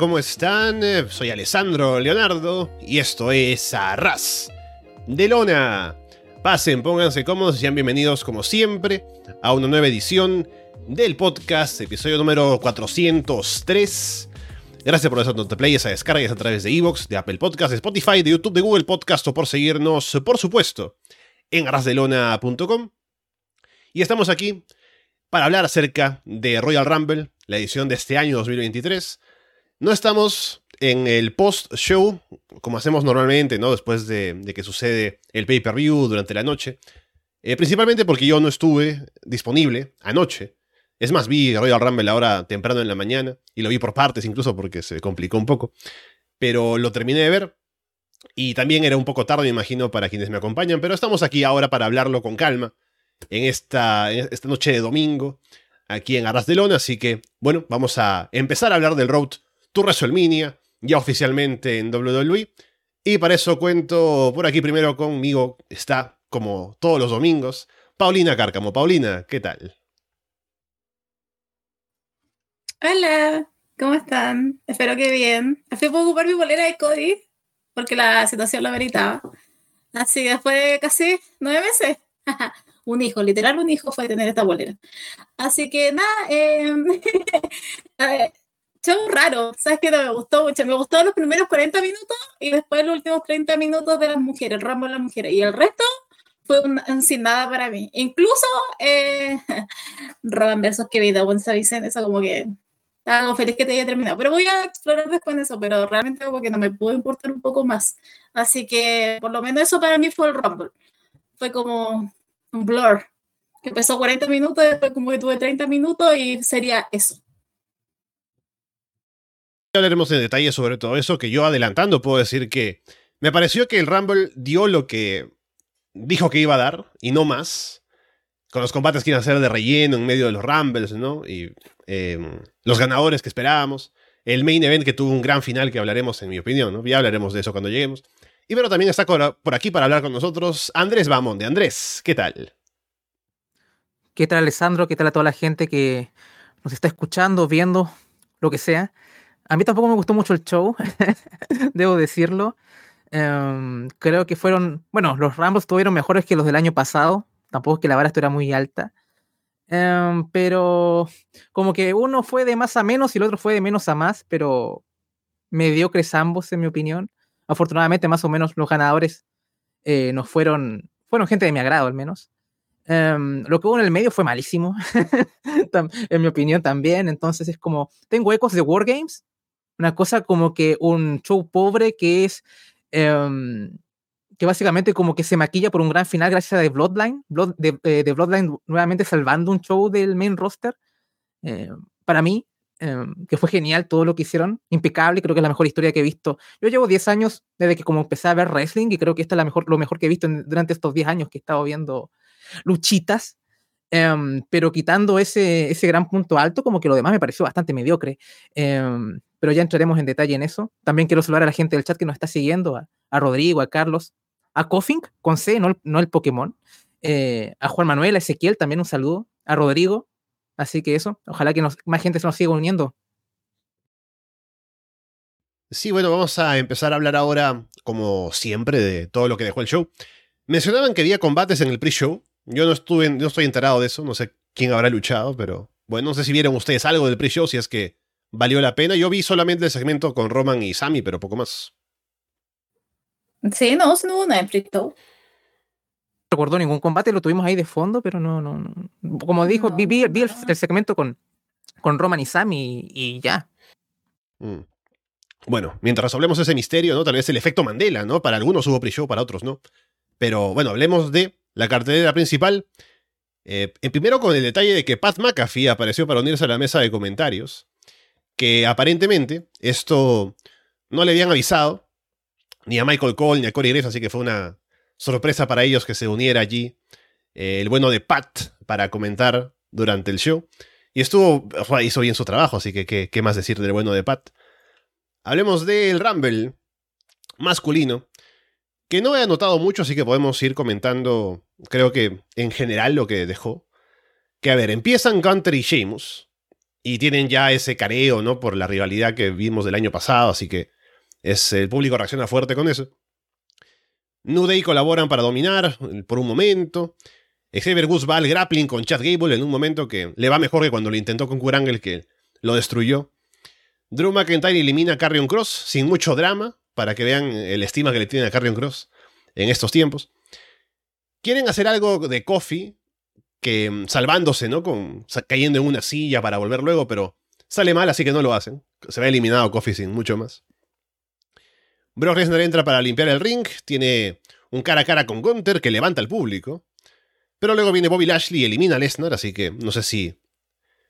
¿cómo están? Soy Alessandro Leonardo y esto es Arras de Lona. Pasen, pónganse cómodos y sean bienvenidos como siempre a una nueva edición del podcast, episodio número 403. Gracias por esa play, esa descargas a través de Evox, de Apple Podcast, de Spotify, de YouTube, de Google Podcast o por seguirnos, por supuesto, en arrasdelona.com. Y estamos aquí para hablar acerca de Royal Rumble, la edición de este año 2023 no estamos en el post-show, como hacemos normalmente, ¿no? Después de, que sucede el pay-per-view durante la noche. Eh, principalmente porque yo no estuve disponible anoche. Es más, vi Royal Rumble ahora temprano en la mañana y lo vi por partes incluso porque se complicó un poco. Pero lo terminé de ver y también era un poco tarde, me imagino, para quienes me acompañan. Pero estamos aquí ahora para hablarlo con calma en esta, en esta noche de domingo aquí en Arras de Lona. Así que, bueno, vamos a empezar a hablar del Road tu WrestleMania, ya oficialmente en WWE. Y para eso cuento por aquí primero conmigo, está como todos los domingos, Paulina Cárcamo. Paulina, ¿qué tal? Hola, ¿cómo están? Espero que bien. Fui a ocupar mi bolera de COVID porque la situación lo meritaba. Así que después de casi nueve meses, un hijo, literal un hijo fue tener esta bolera. Así que nada, eh, show raro, ¿sabes qué? No me gustó mucho. Me gustó los primeros 40 minutos y después los últimos 30 minutos de las mujeres, el ramo de las mujeres. Y el resto fue un, sin nada para mí. Incluso eh, Roban versus Kevin Owens Vicente, eso como que estaba feliz que te haya terminado. Pero voy a explorar después de eso, pero realmente como que no me pudo importar un poco más. Así que por lo menos eso para mí fue el Rumble. Fue como un blur. Que empezó 40 minutos, después como que tuve 30 minutos y sería eso hablaremos en detalle sobre todo eso, que yo adelantando puedo decir que me pareció que el Rumble dio lo que dijo que iba a dar y no más. Con los combates que iban a ser de relleno en medio de los Rumbles, ¿no? Y em, los ganadores que esperábamos. El main event que tuvo un gran final que hablaremos, en mi opinión, ¿no? Ya hablaremos de eso cuando lleguemos. Y pero también está por aquí para hablar con nosotros Andrés de Andrés, ¿qué tal? ¿Qué tal, Alessandro? ¿Qué tal a toda la gente que nos está escuchando, viendo, lo que sea? A mí tampoco me gustó mucho el show, debo decirlo. Em, creo que fueron, bueno, los Rambos tuvieron mejores que los del año pasado. Tampoco es que la vara estuviera muy alta. Em, pero como que uno fue de más a menos y el otro fue de menos a más, pero mediocres ambos, en mi opinión. Afortunadamente, más o menos los ganadores eh, no fueron, fueron gente de mi agrado, al menos. Em, lo que hubo en el medio fue malísimo, en mi opinión también. Entonces es como, tengo ecos de Wargames, una cosa como que un show pobre que es em, que básicamente como que se maquilla por un gran final gracias a The Bloodline, eh, de, Bloodline nuevamente salvando un show del main roster. Eh, para mí, em, que fue genial todo lo que hicieron, impecable, creo que es la mejor historia que he visto. Yo llevo 10 años desde que como empecé a ver wrestling y creo que esta es la mejor, lo mejor que he visto durante estos 10 años que he estado viendo luchitas. Em, pero quitando ese, ese gran punto alto, como que lo demás me pareció bastante mediocre pero ya entraremos en detalle en eso. También quiero saludar a la gente del chat que nos está siguiendo, a, Rodrigo, a Carlos, a Coffink, con C, no, no el Pokémon, eh, a Juan Manuel, a Ezequiel, también un saludo, a Rodrigo. Así que eso, ojalá que más gente se nos siga uniendo. Sí, bueno, vamos a empezar a hablar ahora, como siempre, de todo lo que dejó el show. Mencionaban que había combates en el pre-show. Yo no, estuve, no estoy enterado de eso, no sé quién habrá luchado, pero bueno, no sé si vieron ustedes algo del pre-show, si es que valió la pena. Yo vi solamente el segmento con Roman y Sammy, pero poco más. Sí, no, no hubo nada No recuerdo ningún combate, lo tuvimos ahí de fondo, pero no, no, no. Como dijo, vi, el, segmento con con Roman y Sammy y, ya. Mm. Bueno, mientras resolvemos ese misterio, ¿no? Tal vez el efecto Mandela, ¿no? Para algunos hubo pre-show, para otros no. Pero bueno, hablemos de la cartelera principal. Eh, primero con el detalle de que Pat McAfee apareció para unirse a la mesa de comentarios. Que aparentemente esto no le habían avisado ni a Michael Cole ni a Corey Graves, así que fue una sorpresa para ellos que se uniera allí eh, el bueno de Pat para comentar durante el show. Y estuvo, hizo bien su trabajo, así que qué, más decir del bueno de Pat. Hablemos del Rumble masculino, que no he anotado mucho, así que podemos ir comentando, creo que en general lo que dejó. Que a ver, empiezan Gunter y Sheamus, y tienen ya ese careo, ¿no? Por la rivalidad que vimos del año pasado, así que es, el público reacciona fuerte con eso. New Day colaboran para dominar por un momento. Xavier Woods va al grappling con Chad Gable en un momento que le va mejor que cuando lo intentó con Kurangle que lo destruyó. Drew McIntyre elimina a Carrion Cross sin mucho drama, para que vean el estima que le tienen a Carrion Cross en estos tiempos. Quieren hacer algo de Kofi, que mm, salvándose, ¿no? Con, cayendo en una silla para volver luego, pero sale mal, así que no lo hacen. Se va eliminado Kofi sin mucho más. Brock Lesnar entra para limpiar el ring, tiene un cara a cara con Gunther que levanta al público. Pero luego viene Bobby Lashley y elimina a Lesnar, así que no sé si.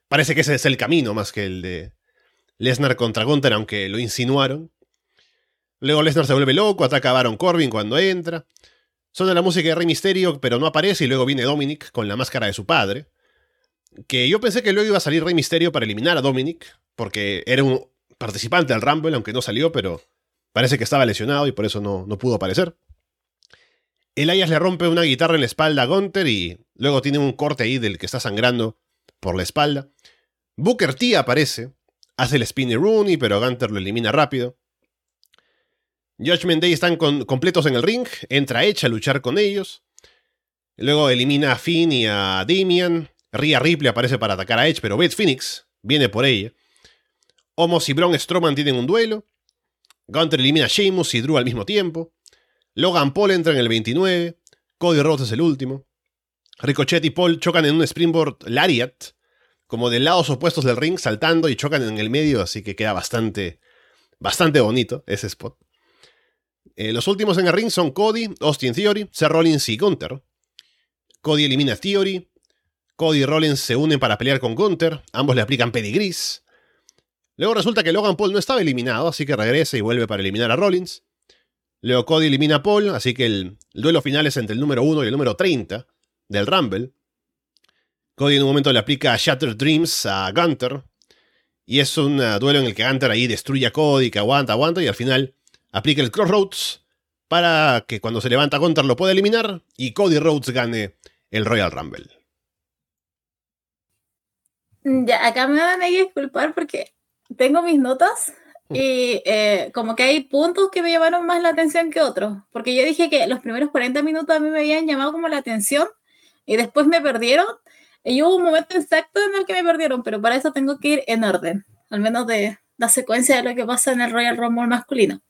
Parece que ese es el camino más que el de Lesnar contra Gunther, aunque lo insinuaron. Luego Lesnar se vuelve loco, ataca a Baron Corbin cuando entra. Suena la música de Rey Mysterio, pero no aparece, y luego viene Dominic con la máscara de su padre. Que yo pensé que luego iba a salir Rey Mysterio para eliminar a Dominic, porque era un participante del Rumble, aunque no salió, pero parece que estaba lesionado y por eso no, no pudo aparecer. Elias le rompe una guitarra en la espalda a Gunter y luego tiene un corte ahí del que está sangrando por la espalda. Booker T aparece, hace el spinny Rooney, pero Gunter lo elimina rápido. Judgment Day están completos en el ring, entra Edge a luchar con ellos. Luego elimina a Finn y a Damian. Rhea Ripley aparece para atacar a Edge, pero Beth Phoenix viene por ella. Homos y Braun Strowman tienen un duelo. Gunter elimina a Sheamus y Drew al mismo tiempo. Logan Paul entra en el 29. Cody Rhodes es el último. Ricochet y Paul chocan en un Springboard Lariat, como de lados opuestos del ring, saltando y chocan en el medio, así que queda bastante, bastante bonito ese spot. Eh, los últimos en el ring son Cody, Austin Theory, Seth Rollins y Gunther. Cody elimina a Theory. Cody y Rollins se unen para pelear con Gunther. Ambos le aplican pedigris. Luego resulta que Logan Paul no estaba eliminado, así que regresa y vuelve para eliminar a Rollins. Leo Cody elimina a Paul, así que el, duelo final es entre el número 1 y el número 30 del Rumble. Cody en un momento le aplica Shattered Dreams a Gunter. Y es un uh, duelo en el que Gunter ahí destruye a Cody, que aguanta, aguanta, y al final aplica el Crossroads para que cuando se levanta Gunter lo pueda eliminar y Cody Rhodes gane el Royal Rumble. Ya, acá me van a disculpar porque tengo mis notas y eh, como que hay puntos que me llamaron más la atención que otros, porque yo dije que los primeros 40 minutos a mí me habían llamado como la atención y después me perdieron. Y hubo un momento exacto en el que me perdieron, pero para eso tengo que ir en orden, al menos de la secuencia de lo que pasa en el Royal Rumble masculino.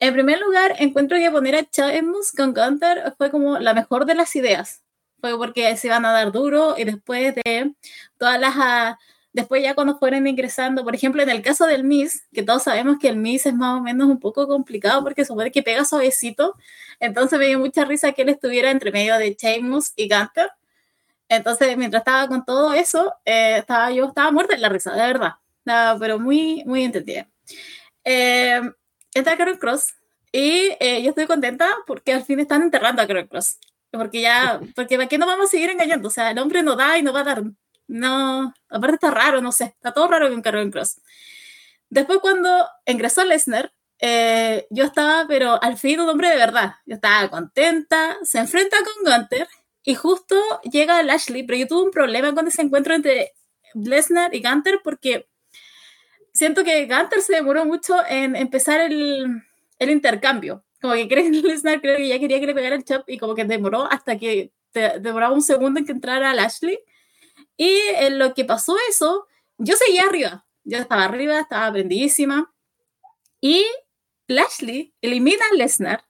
En primer lugar, encuentro que poner a Sheamus con Gunter fue como la mejor de las ideas. Fue porque se iban a dar duro y después de todas las ah, Después ya cuando fueron ingresando, por ejemplo, en el caso del Miss, que todos sabemos que el Miss es más o menos un poco complicado porque supone que pega suavecito, entonces me dio mucha risa que él estuviera entre medio de Sheamus y Gunter. Entonces, mientras estaba con todo eso, eh, estaba, yo estaba muerta en la risa, de verdad. Pero muy, muy entendida. Eh, entra Karen Cross y eh, yo estoy contenta porque al fin están enterrando a Karen Cross. Porque ya, porque ¿para qué no vamos a seguir engañando? O sea, el hombre no da y no va a dar no, aparte está raro, no sé, está todo raro con Carol Cross. Después cuando ingresó Lesnar, eh, yo estaba, pero al fin un hombre de verdad. Yo estaba contenta, se enfrenta con Gunter y justo llega Lashley, pero yo tuve un problema con ese encuentro entre Lesnar y Gunter porque siento que Gunter se demoró mucho en empezar el, el intercambio. Como que que Lesnar creo que ya quería que le pegara el chop y como que demoró hasta que demoraba un segundo en que entrara Lashley. Y en lo que pasó eso, yo seguía arriba. Yo estaba arriba, estaba aprendidísima. Y Lashley elimina a Lesnar.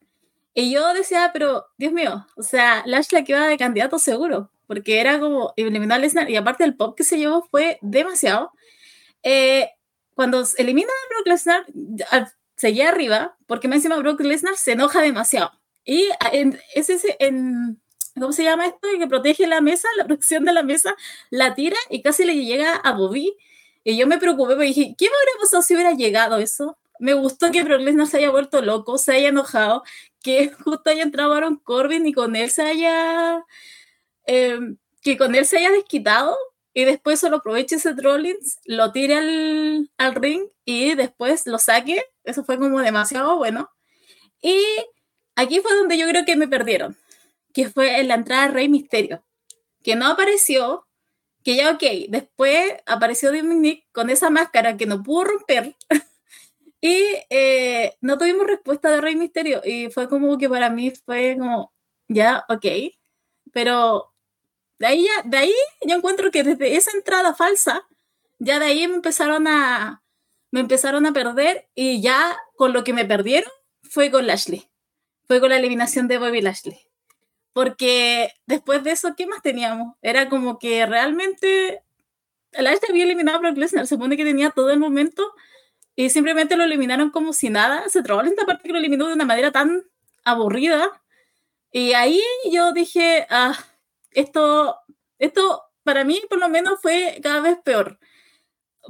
Y yo decía, pero Dios mío, o sea, Lashley que iba de candidato seguro, porque era como eliminar a Lesnar y aparte el pop que se llevó fue demasiado. eh, cuando eliminan a Brock Lesnar, seguía arriba, porque me encima Brock Lesnar se enoja demasiado. Y es ese, en, ¿cómo se llama esto? Que protege la mesa, la protección de la mesa, la tira y casi le llega a Bobby. Y yo me preocupé, porque dije, ¿qué me habría pasado si hubiera llegado eso? Me gustó que Brock Lesnar se haya vuelto loco, se haya enojado, que justo haya entrado Aaron Corbin y con él se haya... Em, que con él se haya desquitado y después solo aproveche ese Rollins, lo tire al, al, ring y después lo saque. Eso fue como demasiado bueno. Y aquí fue donde yo creo que me perdieron, que fue en la entrada de Rey Misterio, que no apareció, que ya ok, después apareció Dominic con esa máscara que no pudo romper. y eh, no tuvimos respuesta de Rey Misterio. Y fue como que para mí fue como, ya, ok. Pero de ahí, ya, de ahí yo encuentro que desde esa entrada falsa, ya de ahí me empezaron a, me empezaron a perder y ya con lo que me perdieron fue con Lashley. Fue con la eliminación de Bobby Lashley. Porque después de eso, ¿qué más teníamos? Era como que realmente Lashley había eliminado a Brock Lesnar. Se supone que tenía todo el momento y simplemente lo eliminaron como si nada. Se trabó esta parte que lo eliminó de una manera tan aburrida. Y ahí yo dije, ah, esto, esto para mí por lo menos fue cada vez peor.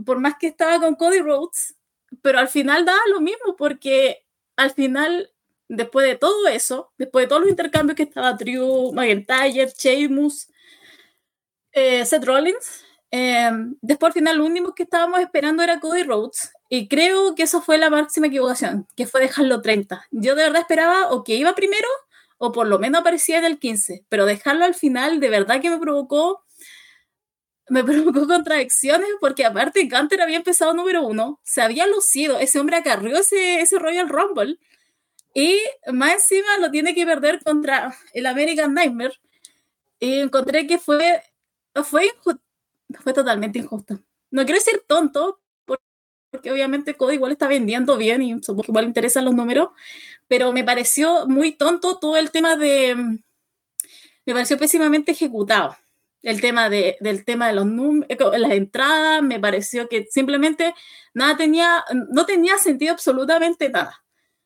Por más que estaba con Cody Rhodes, pero al final daba lo mismo porque al final, después de todo eso, después de todos los intercambios que estaba Drew, McIntyre, Sheamus, eh, Seth Rollins, eh, después al final lo único que estábamos esperando era Cody Rhodes y creo que eso fue la máxima equivocación, que fue dejarlo 30. Yo de verdad esperaba o que iba primero o por lo menos aparecía en el 15, pero dejarlo al final de verdad que me provocó me provocó contradicciones porque aparte Gunter había empezado número uno, se había lucido, ese hombre acarrió ese, ese Royal Rumble y más encima lo tiene que perder contra el American Nightmare y encontré que fue fue, fue totalmente injusto. No quiero decir tonto, porque obviamente Cody igual está vendiendo bien y supongo que igual interesan los números, pero me pareció muy tonto todo el tema de, me pareció pésimamente ejecutado. El tema de, del tema de los eh, las entradas, me pareció que simplemente nada tenía, no tenía sentido absolutamente nada.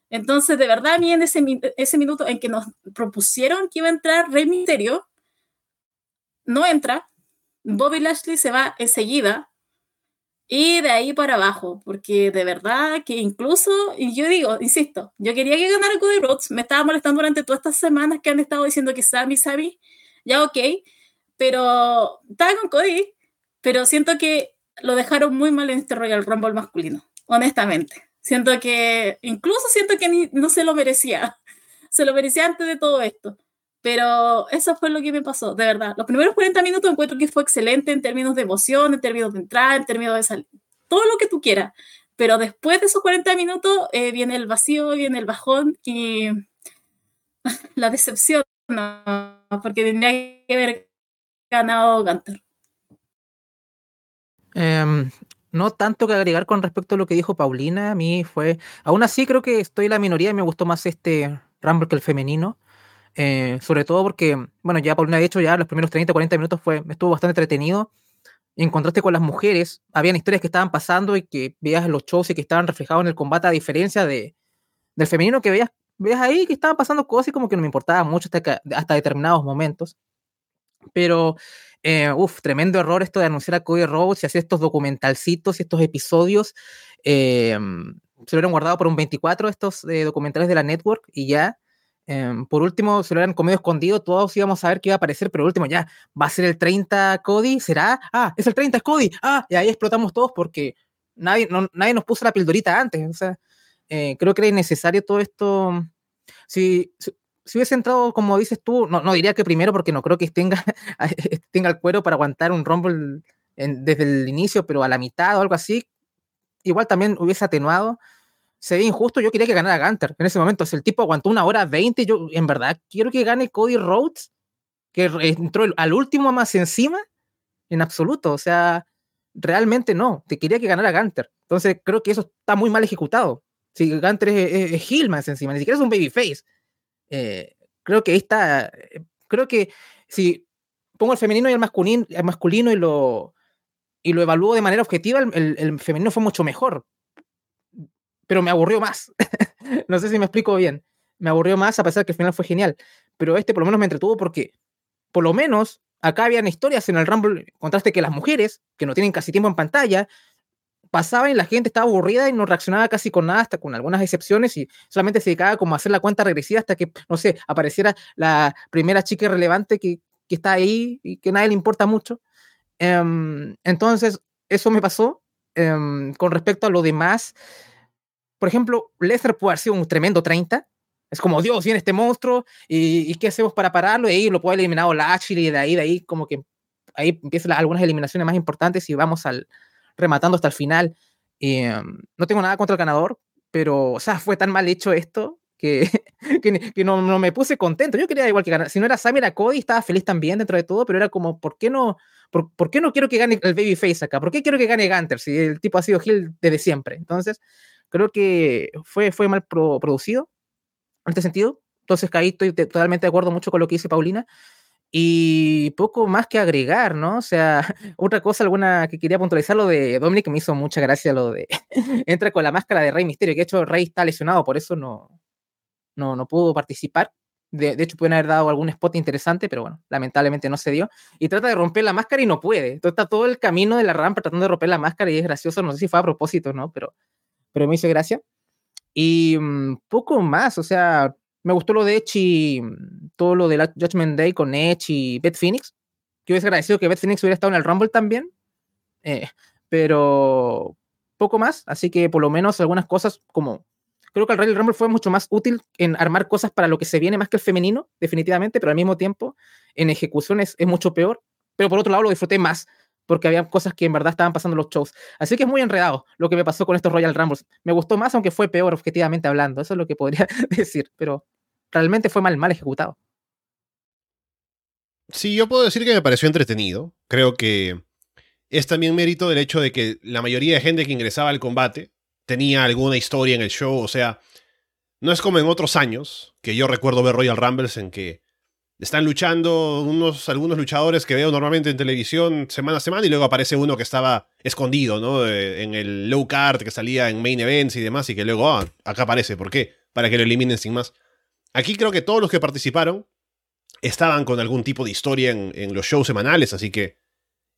Entonces, de verdad, a mí en ese, ese minuto en que nos propusieron que iba a entrar Rey Misterio, no entra, Bobby Lashley se va enseguida, y de ahí para abajo, porque de verdad que incluso, y yo digo, insisto, yo quería que ganara Cody Rhodes, me estaba molestando durante todas estas semanas que han estado diciendo que Sammy, Sammy, ya ok, pero estaba con Cody, pero siento que lo dejaron muy mal en este Royal Rumble masculino, honestamente. Siento que, incluso siento que no se lo merecía, se lo merecía antes de todo esto. Pero eso fue lo que me pasó, de verdad. Los primeros 40 minutos encuentro que fue excelente en términos de emoción, en términos de entrada, en términos de salir, todo lo que tú quieras. Pero después de esos 40 minutos eh, viene el vacío, viene el bajón y la decepción, no, porque tendría que haber ganado Gunter. Em, no tanto que agregar con respecto a lo que dijo Paulina, a mí fue, aún así creo que estoy en la minoría y me gustó más este Rumble que el femenino. Eh, sobre todo porque, bueno, ya Paulina ha dicho, ya los primeros 30, 40 minutos fue, estuvo bastante entretenido. En contraste con las mujeres, habían historias que estaban pasando y que veías los shows y que estaban reflejados en el combate, a diferencia de, del femenino que veías, veías ahí que estaban pasando cosas y como que no me importaba mucho hasta, hasta determinados momentos. Pero, eh, uff, tremendo error esto de anunciar a Cody Rhodes y hacer estos documentalcitos y estos episodios. Eh, se hubieran guardado por un 24 estos eh, documentales de la network y ya. Em, por último, se lo hubieran comido escondido, todos íbamos a ver qué iba a aparecer, pero último ya, ¿va a ser el 30 Cody? ¿Será? Ah, es el 30 es Cody. Ah, y ahí explotamos todos porque nadie, nadie nos puso la pildorita antes. O sea, eh, creo que era innecesario todo esto. Si, si, hubiese entrado, como dices tú, no, no diría que primero porque no creo que tenga, tenga el cuero para aguantar un Rumble desde el inicio, pero a la mitad o algo así, igual también hubiese atenuado se ve injusto. Yo quería que ganara Gunter en ese momento. Si el tipo aguantó una hora veinte, yo en verdad quiero que gane Cody Rhodes, que entró al último más encima, en absoluto. O sea, realmente no. Te quería que ganara Gunter. Entonces creo que eso está muy mal ejecutado. Si Gunter es, es, más encima, ni siquiera es un babyface. Eh, creo que ahí está. Eh, creo que si pongo el femenino y el masculino, el masculino y lo y lo evalúo de manera objetiva, el, el, femenino fue mucho mejor. Pero me aburrió más. no sé si me explico bien. Me aburrió más a pesar de que el final fue genial. Pero este por lo menos me entretuvo porque, por lo menos, acá habían historias en el Rumble, contraste que las mujeres, que no tienen casi tiempo en pantalla, pasaban y la gente estaba aburrida y no reaccionaba casi con nada, hasta con algunas excepciones, y solamente se dedicaba como a hacer la cuenta regresiva hasta que, no sé, apareciera la primera chica irrelevante que, que está ahí y que a nadie le importa mucho. Em, entonces, eso me pasó. Em, con respecto a lo demás, por ejemplo, Lesnar puede haber sido un tremendo 30. Es como, Dios, viene este monstruo, ¿y, ¿y qué hacemos para pararlo? Y ahí lo puede eliminar Lashley, y de ahí, de ahí, como que ahí empiezan algunas eliminaciones más importantes y vamos al, rematando hasta el final. Em, no tengo nada contra el ganador, pero, o sea, fue tan mal hecho esto que, que, no, me puse contento. Yo quería igual que ganar. Si no era Sammy, era Cody, estaba feliz también dentro de todo, pero era como, ¿por qué no, por, por qué no quiero que gane el Babyface acá? ¿Por qué quiero que gane Gunter si el tipo ha sido Hill desde siempre? Entonces, creo que fue, fue mal producido en este sentido. Entonces, ahí estoy totalmente de acuerdo mucho con lo que dice Paulina. Y poco más que agregar, ¿no? O sea, otra cosa, alguna que quería puntualizar, lo de Dominic, me hizo mucha gracia lo de entra con la máscara de Rey Misterio, que de hecho Rey está lesionado, por eso no, no, no pudo participar. De, de, hecho, pueden haber dado algún spot interesante, pero bueno, lamentablemente no se dio. Y trata de romper la máscara y no puede. Entonces está todo el camino de la rampa tratando de romper la máscara y es gracioso. No sé si fue a propósito, ¿no? Pero, pero me hizo gracia. Y mmm, poco más, o sea, me gustó lo de y mm, todo lo de Judgment Day con Edge y Beth Phoenix. Que hubiese agradecido que Beth Phoenix hubiera estado en el Rumble también. Eh, pero poco más. Así que por lo menos algunas cosas como. Creo que el Royal Rumble fue mucho más útil en armar cosas para lo que se viene más que el femenino, definitivamente, pero al mismo tiempo en ejecución es, es mucho peor. Pero por otro lado lo disfruté más porque había cosas que en verdad estaban pasando en los shows. Así que es muy enredado lo que me pasó con estos Royal Rumbles. Me gustó más, aunque fue peor, objetivamente hablando. Eso es lo que podría decir, pero realmente fue mal, mal ejecutado. Sí, yo puedo decir que me pareció entretenido. Creo que es también mérito del hecho de que la mayoría de gente que ingresaba al combate tenía alguna historia en el show. O sea, no es como en otros años, que yo recuerdo ver Royal Rumbles en que están luchando unos, algunos luchadores que veo normalmente en televisión semana a semana y luego aparece uno que estaba escondido, ¿no? Eh, en el low card que salía en main events y demás y que luego, ah, acá aparece. ¿Por qué? Para que lo eliminen sin más. Aquí creo que todos los que participaron estaban con algún tipo de historia en, los shows semanales, así que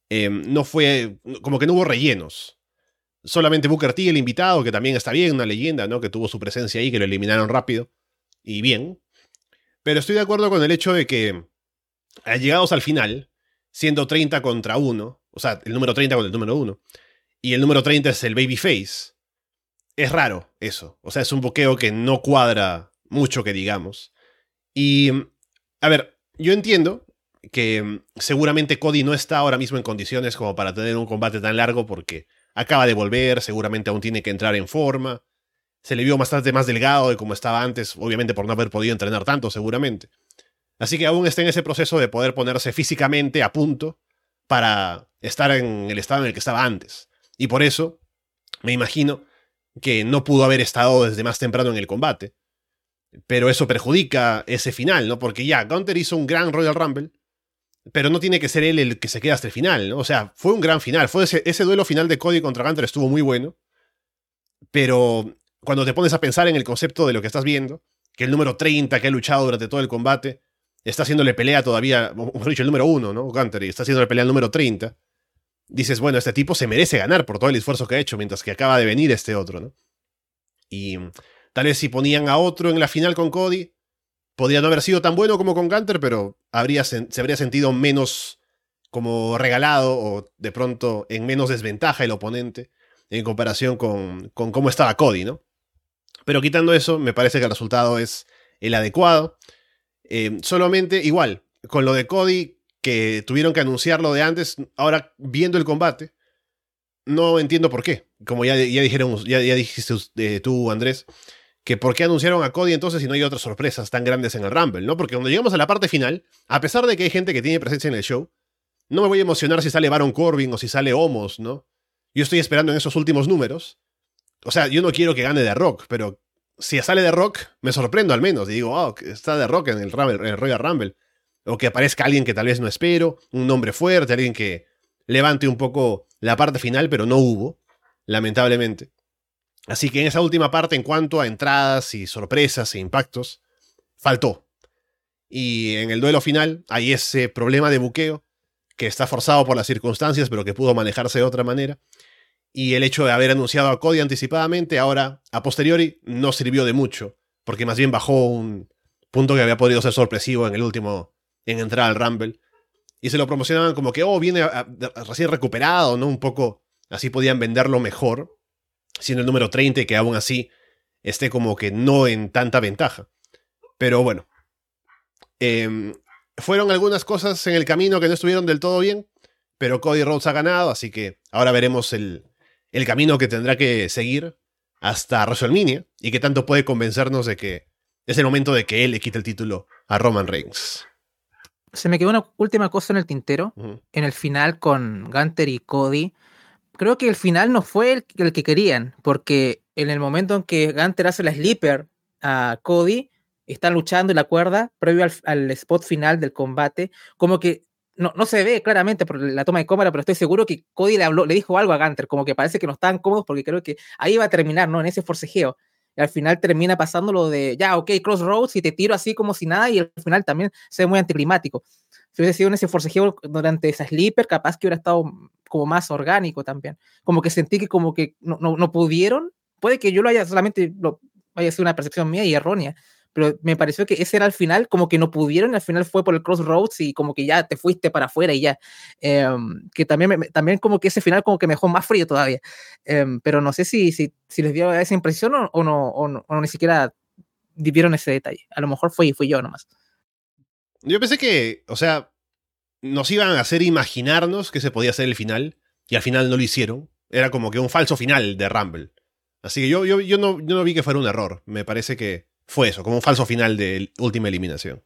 em, no fue, como que no hubo rellenos. Solamente Booker T, el invitado, que también está bien, una leyenda, ¿no? Que tuvo su presencia ahí, que lo eliminaron rápido. Y bien. Pero estoy de acuerdo con el hecho de que, llegados al final, siendo 30 contra 1, o sea, el número 30 contra el número 1, y el número 30 es el babyface, es raro eso. O sea, es un boqueo que no cuadra mucho que digamos. Y, a ver, yo entiendo que seguramente Cody no está ahora mismo en condiciones como para tener un combate tan largo porque acaba de volver, seguramente aún tiene que entrar en forma. Se le vio bastante más delgado de como estaba antes, obviamente por no haber podido entrenar tanto, seguramente. Así que aún está en ese proceso de poder ponerse físicamente a punto para estar en el estado en el que estaba antes. Y por eso, me imagino que no pudo haber estado desde más temprano en el combate pero eso perjudica ese final, ¿no? Porque ya, Gunter hizo un gran Royal Rumble, pero no tiene que ser él el que se queda hasta el final, ¿no? O sea, fue un gran final. Fue ese, ese duelo final de Cody contra Gunter estuvo muy bueno. Pero cuando te pones a pensar en el concepto de lo que estás viendo, que el número 30 que ha luchado durante todo el combate está haciéndole pelea todavía, mejor dicho, el número 1, ¿no? Gunter, y está haciéndole pelea al número 30. Dices, bueno, este tipo se merece ganar por todo el esfuerzo que ha hecho, mientras que acaba de venir este otro, ¿no? Y Tal vez si ponían a otro en la final con Cody, podría no haber sido tan bueno como con Gunter, pero se habría sentido menos como regalado o de pronto en menos desventaja el oponente en comparación con, con cómo estaba Cody, ¿no? Pero quitando eso, me parece que el resultado es el adecuado. Eh, solamente, igual, con lo de Cody, que tuvieron que anunciarlo de antes, ahora viendo el combate, no entiendo por qué. Como ya, dijeron, ya, ya dijiste eh, tú, Andrés, que por qué anunciaron a Cody entonces si no hay otras sorpresas tan grandes en el Rumble, ¿no? Porque cuando llegamos a la parte final, a pesar de que hay gente que tiene presencia en el show, no me voy a emocionar si sale Baron Corbin o si sale Homos, ¿no? Yo estoy esperando en esos últimos números. O sea, yo no quiero que gane The Rock, pero si sale The Rock, me sorprendo al menos. Y digo, oh, está The Rock en el, Rumble, en el Royal Rumble. O que aparezca alguien que tal vez no espero, un nombre fuerte, alguien que levante un poco la parte final, pero no hubo, lamentablemente. Así que en esa última parte, en cuanto a entradas y sorpresas e impactos, faltó. Y en el duelo final hay ese problema de buqueo que está forzado por las circunstancias, pero que pudo manejarse de otra manera. Y el hecho de haber anunciado a Cody anticipadamente, ahora, a posteriori, no sirvió de mucho, porque más bien bajó un punto que había podido ser sorpresivo en el último, en entrar al Rumble. Y se lo promocionaban como que, oh, viene recién recuperado, ¿no? Un poco, así podían venderlo mejor, siendo el número 30 y que aún así esté como que no en tanta ventaja. Pero bueno, eh, fueron algunas cosas en el camino que no estuvieron del todo bien, pero Cody Rhodes ha ganado, así que ahora veremos el, el camino que tendrá que seguir hasta WrestleMania y que tanto puede convencernos de que es el momento de que él le quite el título a Roman Reigns. Se me quedó una última cosa en el tintero, en el final con Gunter y Cody. Creo que el final no fue el, el, que querían, porque en el momento en que Gunter hace la sleeper a Cody, están luchando en la cuerda previo al, spot final del combate, como que no, no se ve claramente por la toma de cámara, pero estoy seguro que Cody le, habló, le dijo algo a Gunter, como que parece que no estaban cómodos porque creo que ahí va a terminar, ¿no? En ese forcejeo. Y al final termina pasando lo de, ya, ok, crossroads y te tiro así como si nada y al final también se ve muy anticlimático. Si hubiese sido en ese forcejeo durante esa sleeper, capaz que hubiera estado como más orgánico también. Como que sentí que como que no, no, no pudieron. Puede que yo lo haya solamente, lo, haya sido una percepción mía y errónea, pero me pareció que ese era el final, como que no pudieron, al final fue por el crossroads y como que ya te fuiste para afuera y ya. Em, que también, también como que ese final como que me dejó más frío todavía. Em, pero no sé si, si, si, les dio esa impresión o, no, o, no, o ni siquiera vieron ese detalle. A lo mejor fue, fui yo nomás. Yo pensé que, o sea, nos iban a hacer imaginarnos que se podía hacer el final y al final no lo hicieron. Era como que un falso final de Rumble. Así que yo, yo, yo, no, yo no vi que fuera un error. Me parece que fue eso, como un falso final de última eliminación.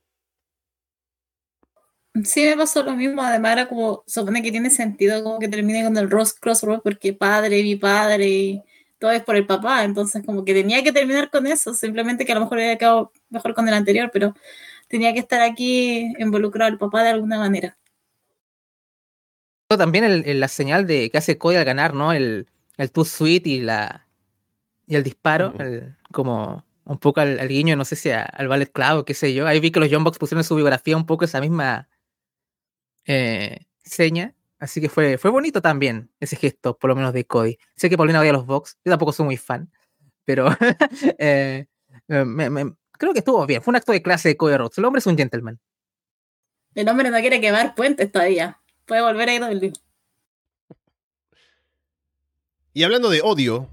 Sí, me pasó lo mismo. Además, era como, supone que tiene sentido como que termine con el Ross Crossroads porque padre, mi padre, y todo es por el papá. Entonces, como que tenía que terminar con eso. Simplemente que a lo mejor había quedado mejor con el anterior, pero tenía que estar aquí involucrado el papá de alguna manera. También el, la señal de que hace Cody al ganar, ¿no? El, el Too Sweet y la y el disparo, el, como un poco al, guiño, no sé si al Ballet Club o qué sé yo. Ahí vi que los John Box pusieron en su biografía un poco esa misma eh, seña. Así que fue, fue bonito también ese gesto, por lo menos de Cody. Sé que Paulina odia los Box, yo tampoco soy muy fan, pero eh, creo que estuvo bien. Fue un acto de clase de Cody Rhodes. El hombre es un gentleman. El hombre no quiere quemar puentes todavía. Puede volver a ir IW. Y hablando de odio,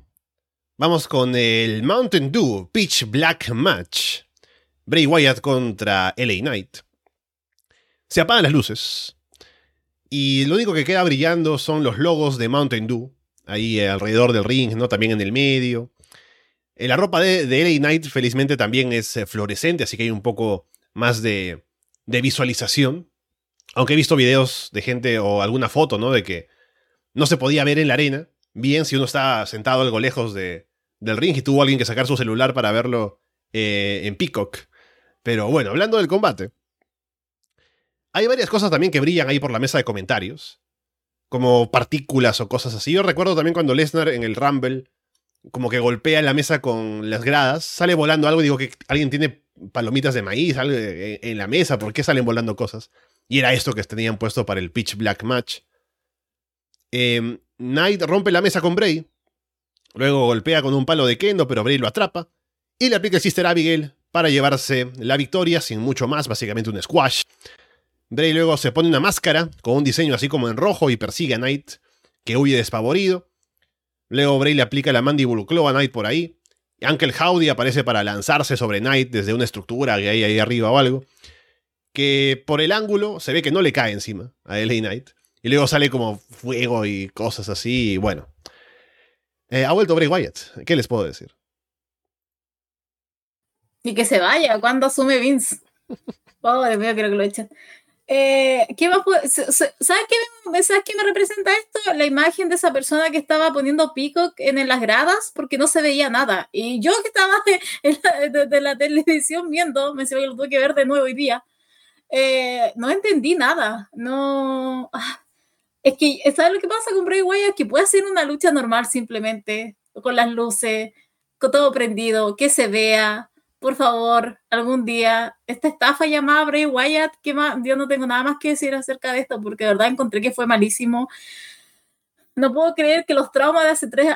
Vamos con el Mountain Dew Pitch Black Match. Bray Wyatt contra LA Knight. Se apagan las luces. Y lo único que queda brillando son los logos de Mountain Dew. Ahí alrededor del ring, ¿no? También en el medio. Eh, la ropa de, LA Knight, felizmente, también es eh, fluorescente, así que hay un poco más de, de visualización. Aunque he visto videos de gente o alguna foto, ¿no? De que no se podía ver en la arena bien si uno está sentado algo lejos de, del ring y tuvo alguien que sacar su celular para verlo eh, en Peacock. Pero bueno, hablando del combate, hay varias cosas también que brillan ahí por la mesa de comentarios, como partículas o cosas así. Yo recuerdo también cuando Lesnar en el Rumble como que golpea la mesa con las gradas, sale volando algo, digo que alguien tiene palomitas de maíz en la mesa, ¿por qué salen volando cosas? Y era esto que tenían puesto para el Pitch Black Match. Eh, Knight rompe la mesa con Bray, luego golpea con un palo de kendo, pero Bray lo atrapa, y le aplica el Sister Abigail para llevarse la victoria sin mucho más, básicamente un squash. Bray luego se pone una máscara con un diseño así como en rojo y persigue a Knight, que huye despavorido. Luego Bray le aplica la Mandible Claw a Knight por ahí. Uncle Howdy aparece para lanzarse sobre Knight desde una estructura que hay ahí arriba o algo. Que por el ángulo se ve que no le cae encima a LA Knight. Y luego sale como fuego y cosas así. Y bueno. Eh, ha vuelto Bray Wyatt. ¿Qué les puedo decir? Y que se vaya. ¿Cuándo asume Vince? Dios mío, quiero que lo echen. Eh, ¿qué más ¿Sabes qué, ¿Sabes qué me representa esto? La imagen de esa persona que estaba poniendo Peacock en, las gradas porque no se veía nada. Y yo que estaba de, la, televisión viendo, me decía que lo tuve que ver de nuevo hoy día, eh, no entendí nada. No. Ah, Es que, ¿sabes lo que pasa con Bray Wyatt? Que puede ser una lucha normal simplemente, con las luces, con todo prendido, que se vea. Por favor, algún día, esta estafa llamada Bray Wyatt, que más, yo no tengo nada más que decir acerca de esto, porque de verdad encontré que fue malísimo. No puedo creer que los traumas de hace tres,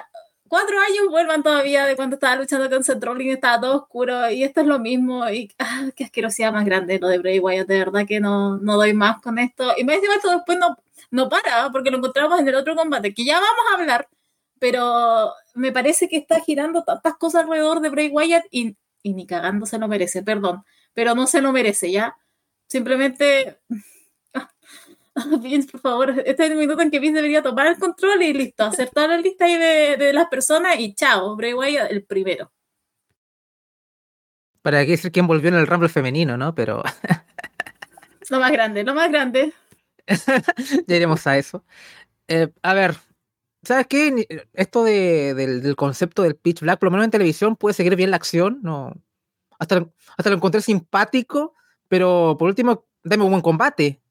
cuatro años vuelvan todavía de cuando estaba luchando con Seth Rollins, estaba todo oscuro y esto es lo mismo y ah, qué asquerosidad más grande lo de Bray Wyatt, de verdad que no, no doy más con esto y me decía esto después no, no para porque lo encontramos en el otro combate que ya vamos a hablar pero me parece que está girando tantas cosas alrededor de Bray Wyatt y, y ni cagando se lo merece, perdón, pero no se lo merece ya, simplemente Vince, por favor, este es el minuto en que Vince debería tomar el control y listo, hacer toda la lista ahí de, de las personas y chao, Bray Wyatt el primero. Para qué decir quién volvió en el Rumble femenino, ¿no? Pero. lo más grande, lo más grande. ya iremos a eso. Eh, a ver, ¿sabes qué? Esto de, del, del, concepto del pitch black, por lo menos en televisión, puede seguir bien la acción. No, hasta, hasta lo encontré simpático, pero por último, dame un buen combate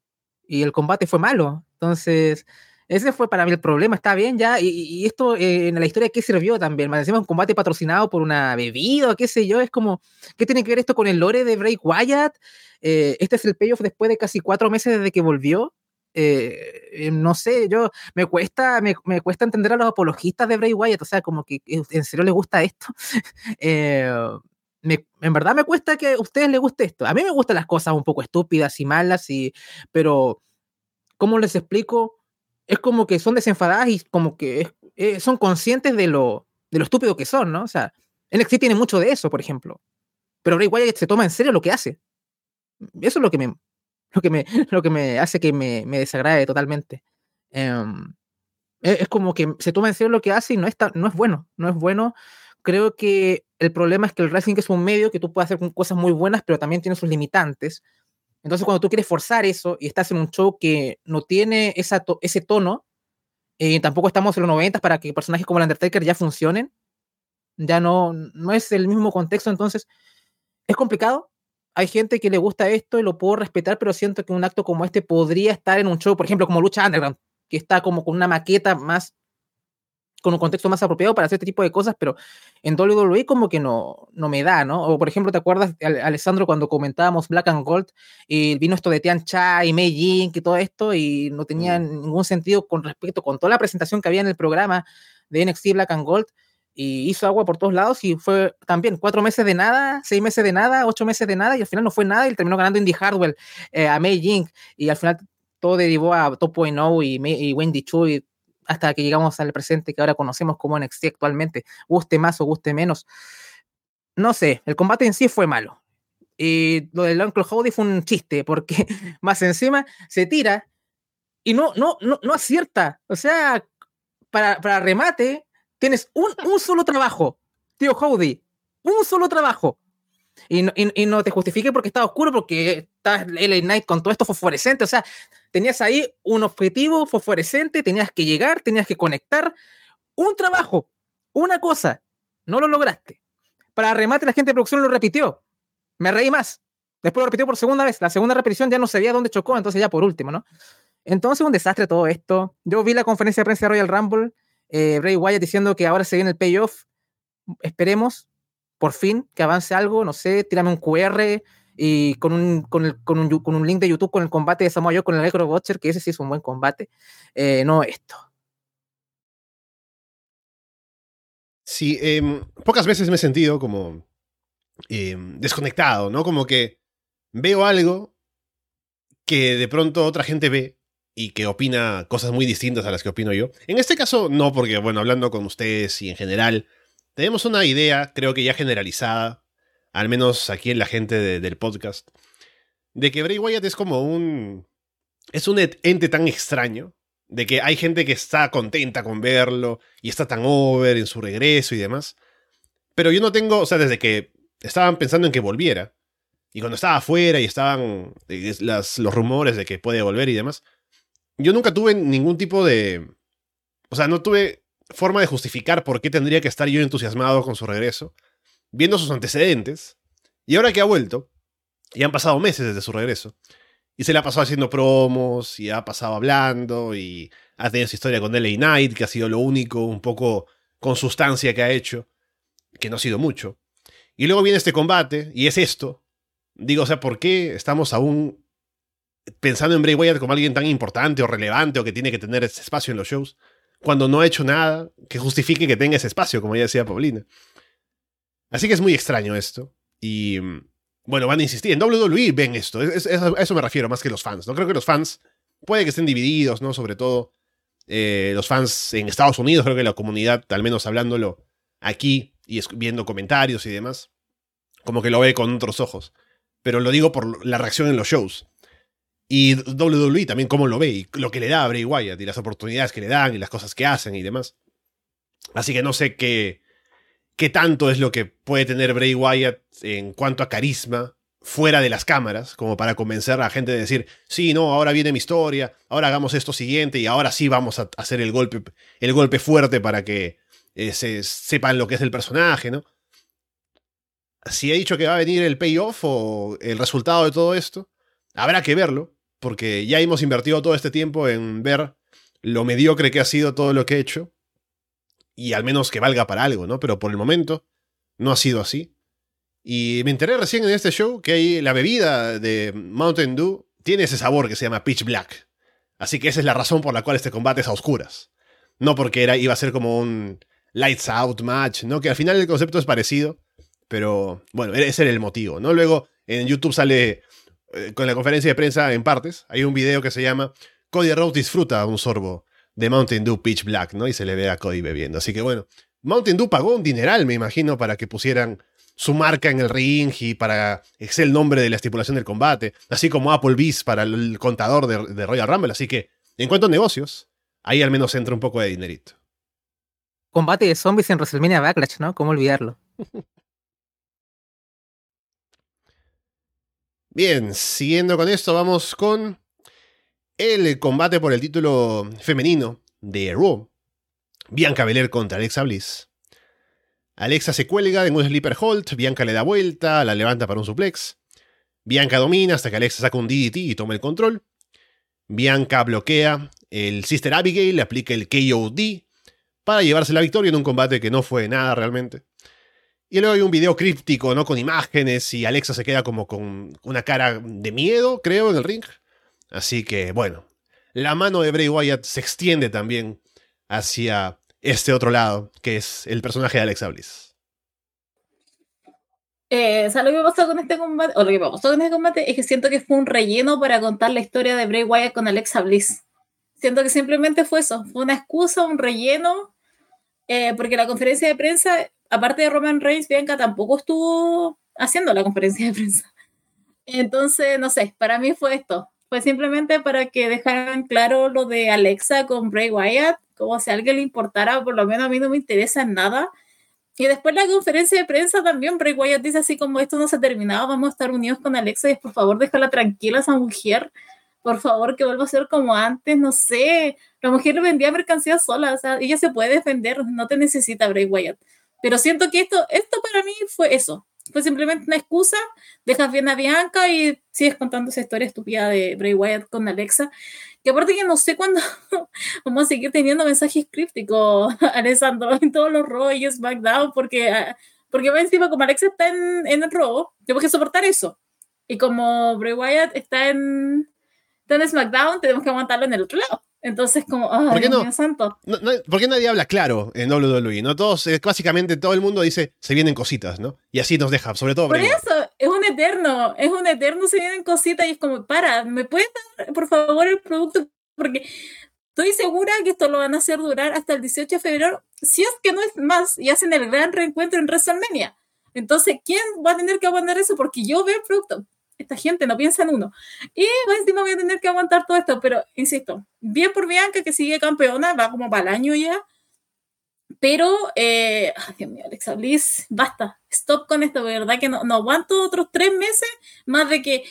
y el combate fue malo. Entonces, ese fue para mí el problema, está bien ya. Y, esto eh, en la historia, ¿qué sirvió también? Más encima un combate patrocinado por una bebida, qué sé yo. Es como, ¿qué tiene que ver esto con el lore de Bray Wyatt? Eh, este es el payoff después de casi cuatro meses desde que volvió. Eh, no sé, yo me cuesta, me, me, cuesta entender a los apologistas de Bray Wyatt, o sea, como que en serio les gusta esto. Me, en verdad me cuesta que a ustedes les guste esto. A mí me gustan las cosas un poco estúpidas y malas, y, pero ¿cómo les explico? Es como que son desenfadadas y como que es, eh, son conscientes de lo, de lo estúpido que son, ¿no? O sea, NXT tiene mucho de eso, por ejemplo. Pero Bray Wyatt se toma en serio lo que hace. Eso es lo que me, lo que me, lo que me hace que me, me desagrade totalmente. Es, es como que se toma en serio lo que hace y no, está, no es bueno. No es bueno creo que el problema es que el wrestling es un medio que tú puedes hacer cosas muy buenas, pero también tiene sus limitantes. Entonces, cuando tú quieres forzar eso y estás en un show que no tiene esa to ese tono, eh, tampoco estamos en los 90 para que personajes como el Undertaker ya funcionen, ya no, no es el mismo contexto, entonces es complicado. Hay gente que le gusta esto y lo puedo respetar, pero siento que un acto como este podría estar en un show, por ejemplo, como Lucha Underground, que está como con una maqueta más con un contexto más apropiado para hacer este tipo de cosas, pero en WWE como que no, no me da, ¿no? O por ejemplo, ¿te acuerdas, Alessandro, cuando comentábamos Black and Gold y vino esto de Tian Cha y Mei Jin y todo esto y no tenía mm. ningún sentido con respecto, con toda la presentación que había en el programa de NXT Black and Gold y hizo agua por todos lados y fue también cuatro meses de nada, seis meses de nada, ocho meses de nada y al final no fue nada y terminó ganando Indy Hardwell eh, a Mei Jin y al final todo derivó a Top y, y Wendy Chu y hasta que llegamos al presente que ahora conocemos como NXT actualmente, guste más o guste menos. No sé, el combate en sí fue malo. Y lo del Uncle Howdy fue un chiste, porque más encima se tira y no, no, no, no acierta. O sea, para, para remate, tienes un, un solo trabajo, tío Howdy, un solo trabajo. Y no, y, y no, te justifique porque está oscuro, porque está LA Knight con todo esto fosforescente. O sea, tenías ahí un objetivo fosforescente, tenías que llegar, tenías que conectar. Un trabajo, una cosa, no lo lograste. Para remate, la gente de producción lo repitió. Me reí más. Después lo repitió por segunda vez. La segunda repetición ya no sabía dónde chocó, entonces ya por último, ¿no? Entonces, un desastre todo esto. Yo vi la conferencia de prensa de Royal Rumble, eh, Bray Wyatt diciendo que ahora se viene el payoff. Esperemos, por fin, que avance algo, no sé, tírame un QR, y con un, con, el, con, un, link de YouTube con el combate de Samoa Joe con el Necro Butcher, que ese sí es un buen combate, eh, no esto. Sí, eh, pocas veces me he sentido como eh, desconectado, ¿no? Como que veo algo que de pronto otra gente ve y que opina cosas muy distintas a las que opino yo. En este caso, no, porque, bueno, hablando con ustedes y en general, tenemos una idea, creo que ya generalizada, al menos aquí en la gente de, del podcast, de que Bray Wyatt es como un... es un ente tan extraño, de que hay gente que está contenta con verlo y está tan over en su regreso y demás. Pero yo no tengo, o sea, desde que estaban pensando en que volviera, y cuando estaba afuera y estaban las, los rumores de que puede volver y demás, yo nunca tuve ningún tipo de... O sea, no tuve forma de justificar por qué tendría que estar yo entusiasmado con su regreso viendo sus antecedentes, y ahora que ha vuelto, y han pasado meses desde su regreso, y se le ha pasado haciendo promos, y ha pasado hablando, y ha tenido esa historia con LA Knight, que ha sido lo único un poco con sustancia que ha hecho, que no ha sido mucho. Y luego viene este combate, y es esto. Digo, o sea, ¿por qué estamos aún pensando en Bray Wyatt como alguien tan importante o relevante o que tiene que tener ese espacio en los shows? Cuando no ha hecho nada que justifique que tenga ese espacio, como ya decía Paulina. Así que es muy extraño esto. Y bueno, van a insistir. En WWE ven esto. a eso me refiero más que los fans. No creo que los fans puede que estén divididos, ¿no? Sobre todo eh, los fans en Estados Unidos, creo que la comunidad, al menos hablándolo aquí y viendo comentarios y demás, como que lo ve con otros ojos. Pero lo digo por la reacción en los shows. Y WWE también cómo lo ve y lo que le da a Bray Wyatt y las oportunidades que le dan y las cosas que hacen y demás. Así que no sé qué, qué tanto es lo que puede tener Bray Wyatt en cuanto a carisma fuera de las cámaras, como para convencer a la gente de decir, sí, no, ahora viene mi historia, ahora hagamos esto siguiente y ahora sí vamos a hacer el golpe, el golpe fuerte para que eh, se sepan lo que es el personaje, ¿no? Si he dicho que va a venir el payoff o el resultado de todo esto, habrá que verlo, porque ya hemos invertido todo este tiempo en ver lo mediocre que ha sido todo lo que he hecho, y al menos que valga para algo, ¿no? Pero por el momento no ha sido así. Y me enteré recién en este show que la bebida de Mountain Dew tiene ese sabor que se llama Pitch Black. Así que esa es la razón por la cual este combate es a oscuras. No porque era, iba a ser como un lights out match, ¿no? Que al final el concepto es parecido, pero bueno, ese era el motivo, ¿no? Luego en YouTube sale eh, con la conferencia de prensa en partes, hay un video que se llama Cody Rhodes disfruta un sorbo de Mountain Dew Pitch Black, ¿no? Y se le ve a Cody bebiendo. Así que bueno, Mountain Dew pagó un dineral, me imagino, para que pusieran su marca en el ring y para es el nombre de la estipulación del combate, así como Applebee's para el contador de, Royal Rumble. Así que, en cuanto a negocios, ahí al menos entra un poco de dinerito. Combate de zombies en WrestleMania Backlash, ¿no? ¿Cómo olvidarlo? Bien, siguiendo con esto, vamos con el combate por el título femenino de Raw. Bianca Belair contra Alexa Bliss. Alexa se cuelga en un sleeper hold, Bianca le da vuelta, la levanta para un suplex. Bianca domina hasta que Alexa saca un DDT y toma el control. Bianca bloquea el Sister Abigail, le aplica el KOD para llevarse la victoria en un combate que no fue nada realmente. Y luego hay un video críptico, ¿no? Con imágenes y Alexa se queda como con una cara de miedo, creo, en el ring. Así que, bueno, la mano de Bray Wyatt se extiende también hacia este otro lado, que es el personaje de Alexa Bliss. Eh, o sea, lo que pasó con este combate, o lo que pasó con este combate es que siento que fue un relleno para contar la historia de Bray Wyatt con Alexa Bliss. Siento que simplemente fue eso, fue una excusa, un relleno, eh, porque la conferencia de prensa, aparte de Roman Reigns, Bianca tampoco estuvo haciendo la conferencia de prensa. Entonces, no sé, para mí fue esto, fue simplemente para que dejaran claro lo de Alexa con Bray Wyatt como si a alguien le importara, por lo menos a mí no me interesa en nada. Y después la conferencia de prensa también, Bray Wyatt dice así como esto no se ha terminado, vamos a estar unidos con Alexa y por favor déjala tranquila esa mujer, por favor que vuelva a ser como antes, no sé, la mujer vendía mercancía sola, o sea, ella se puede defender, no te necesita Bray Wyatt. Pero siento que esto, esto para mí fue eso, fue simplemente una excusa, dejas bien a Bianca y sigues contando esa historia estúpida de Bray Wyatt con Alexa. Que aparte que no sé cuándo vamos a seguir teniendo mensajes crípticos, Alessandro, en todos los y SmackDown, porque, ah, porque encima, como Alexa está en, en el Raw, tenemos que soportar eso. Y como Bray Wyatt está en, está en SmackDown, tenemos que aguantarlo en el otro lado. Entonces, como, ¿Por qué no? santo. ¿Por qué nadie habla claro en WWE? ¿no? Todos, eh, básicamente todo el mundo dice, se vienen cositas, ¿no? Y así nos deja, sobre todo. Por eso, es un eterno, es un eterno, se vienen cositas y es como, para, ¿me puedes dar, por favor, el producto? Porque estoy segura que esto lo van a hacer durar hasta el 18 de febrero, si es que no es más, y hacen el gran reencuentro en WrestleMania. Entonces, ¿quién va a tener que aguantar eso? Porque yo veo el producto esta gente no piensa en uno. Y pues, encima voy a tener que aguantar todo esto, pero insisto, bien por Bianca que sigue campeona, va como para el año ya. Pero, eh, Dios mío, Alexa Bliss, basta, stop con esto, verdad que no, no aguanto otros tres meses más de que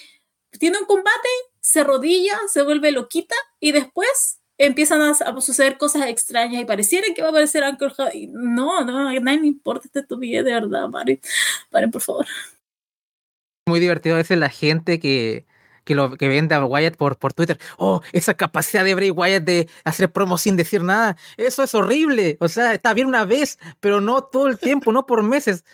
tiene un combate, se rodilla, se vuelve loquita y después empiezan a, suceder cosas extrañas y pareciera que va a aparecer Anchor No, no, a nadie me importa esta estupidez, de verdad, paren, paren por favor muy divertido a veces la gente que, que, lo, que vende a Wyatt por, por Twitter. Oh, esa capacidad de Bray Wyatt de hacer promo sin decir nada. Eso es horrible. O sea, está bien una vez, pero no todo el tiempo, no por meses.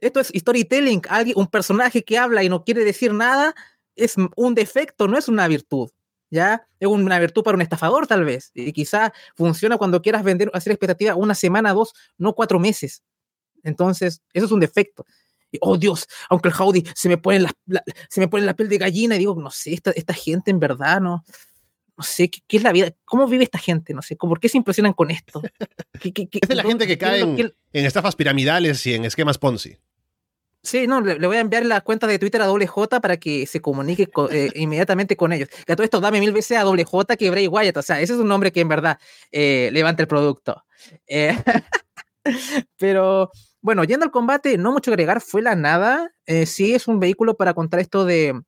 Esto es storytelling. Alguien, un personaje que habla y no quiere decir nada es un defecto, no es una virtud. ¿ya? Es una virtud para un estafador, tal vez. Y quizá funciona cuando quieras vender, hacer expectativa una semana, dos, no cuatro meses. Entonces, eso es un defecto. Y, oh Dios, aunque el Howdy se me pone la, se me pone la piel de gallina y digo, no sé, esta, esta gente en verdad no, no sé, ¿qué, ¿qué, es la vida? ¿Cómo vive esta gente? No sé, ¿por qué se impresionan con esto? ¿Qué, qué, es de la gente que cae en, en, estafas piramidales y en esquemas Ponzi. Sí, no, le, voy a enviar la cuenta de Twitter a Doble J para que se comunique eh, inmediatamente con ellos. Que a todo esto dame mil veces a Doble J que Bray Wyatt. O sea, ese es un nombre que en verdad eh, levanta el producto. Eh, pero bueno, yendo al combate, no mucho agregar, fue la nada. sí, es un vehículo para contar esto de,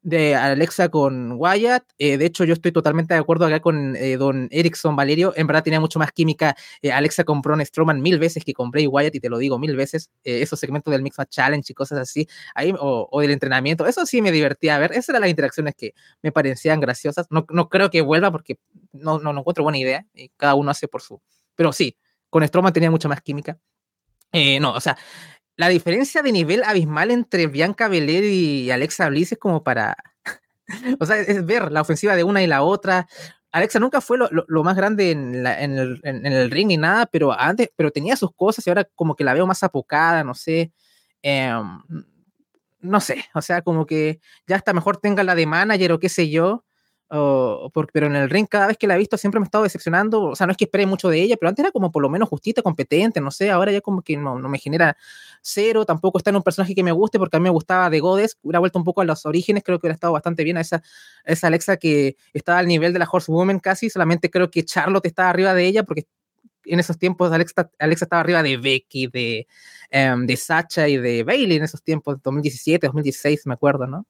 de Alexa con Wyatt. Eh, de hecho, yo estoy totalmente de acuerdo acá con eh, don Erickson Valerio. En verdad tenía mucho más química eh, Alexa con Braun Strowman mil veces que con Bray Wyatt, y te lo digo mil veces. esos segmentos del Mix Challenge y cosas así, ahí, o, del entrenamiento, eso sí me divertía a ver. Esas eran las interacciones que me parecían graciosas. No, no creo que vuelva porque no, no, no encuentro buena idea. Y cada uno hace por su. Pero sí, con Strowman tenía mucha más química. No, o sea, la diferencia de nivel abismal entre Bianca Belair y Alexa Bliss es como para. o sea, es ver la ofensiva de una y la otra. Alexa nunca fue lo, más grande en, el, en, el, ring ni nada, pero antes, pero tenía sus cosas y ahora como que la veo más apocada, no sé. Em, no sé, o sea, como que ya hasta mejor tenga la de manager o qué sé yo pero en el ring cada vez que la he visto siempre me he estado decepcionando, o sea, no es que espere mucho de ella, pero antes era como por lo menos justita, competente, no sé, ahora ya como que no, me genera cero, tampoco está en un personaje que me guste, porque a mí me gustaba de Godes, hubiera vuelto un poco a los orígenes, creo que hubiera estado bastante bien a esa, esa Alexa que estaba al nivel de la Horsewoman casi, solamente creo que Charlotte estaba arriba de ella, porque en esos tiempos Alexa, Alexa estaba arriba de Becky, de, um, de Sacha y de Bailey en esos tiempos, 2017, 2016, me acuerdo, ¿no?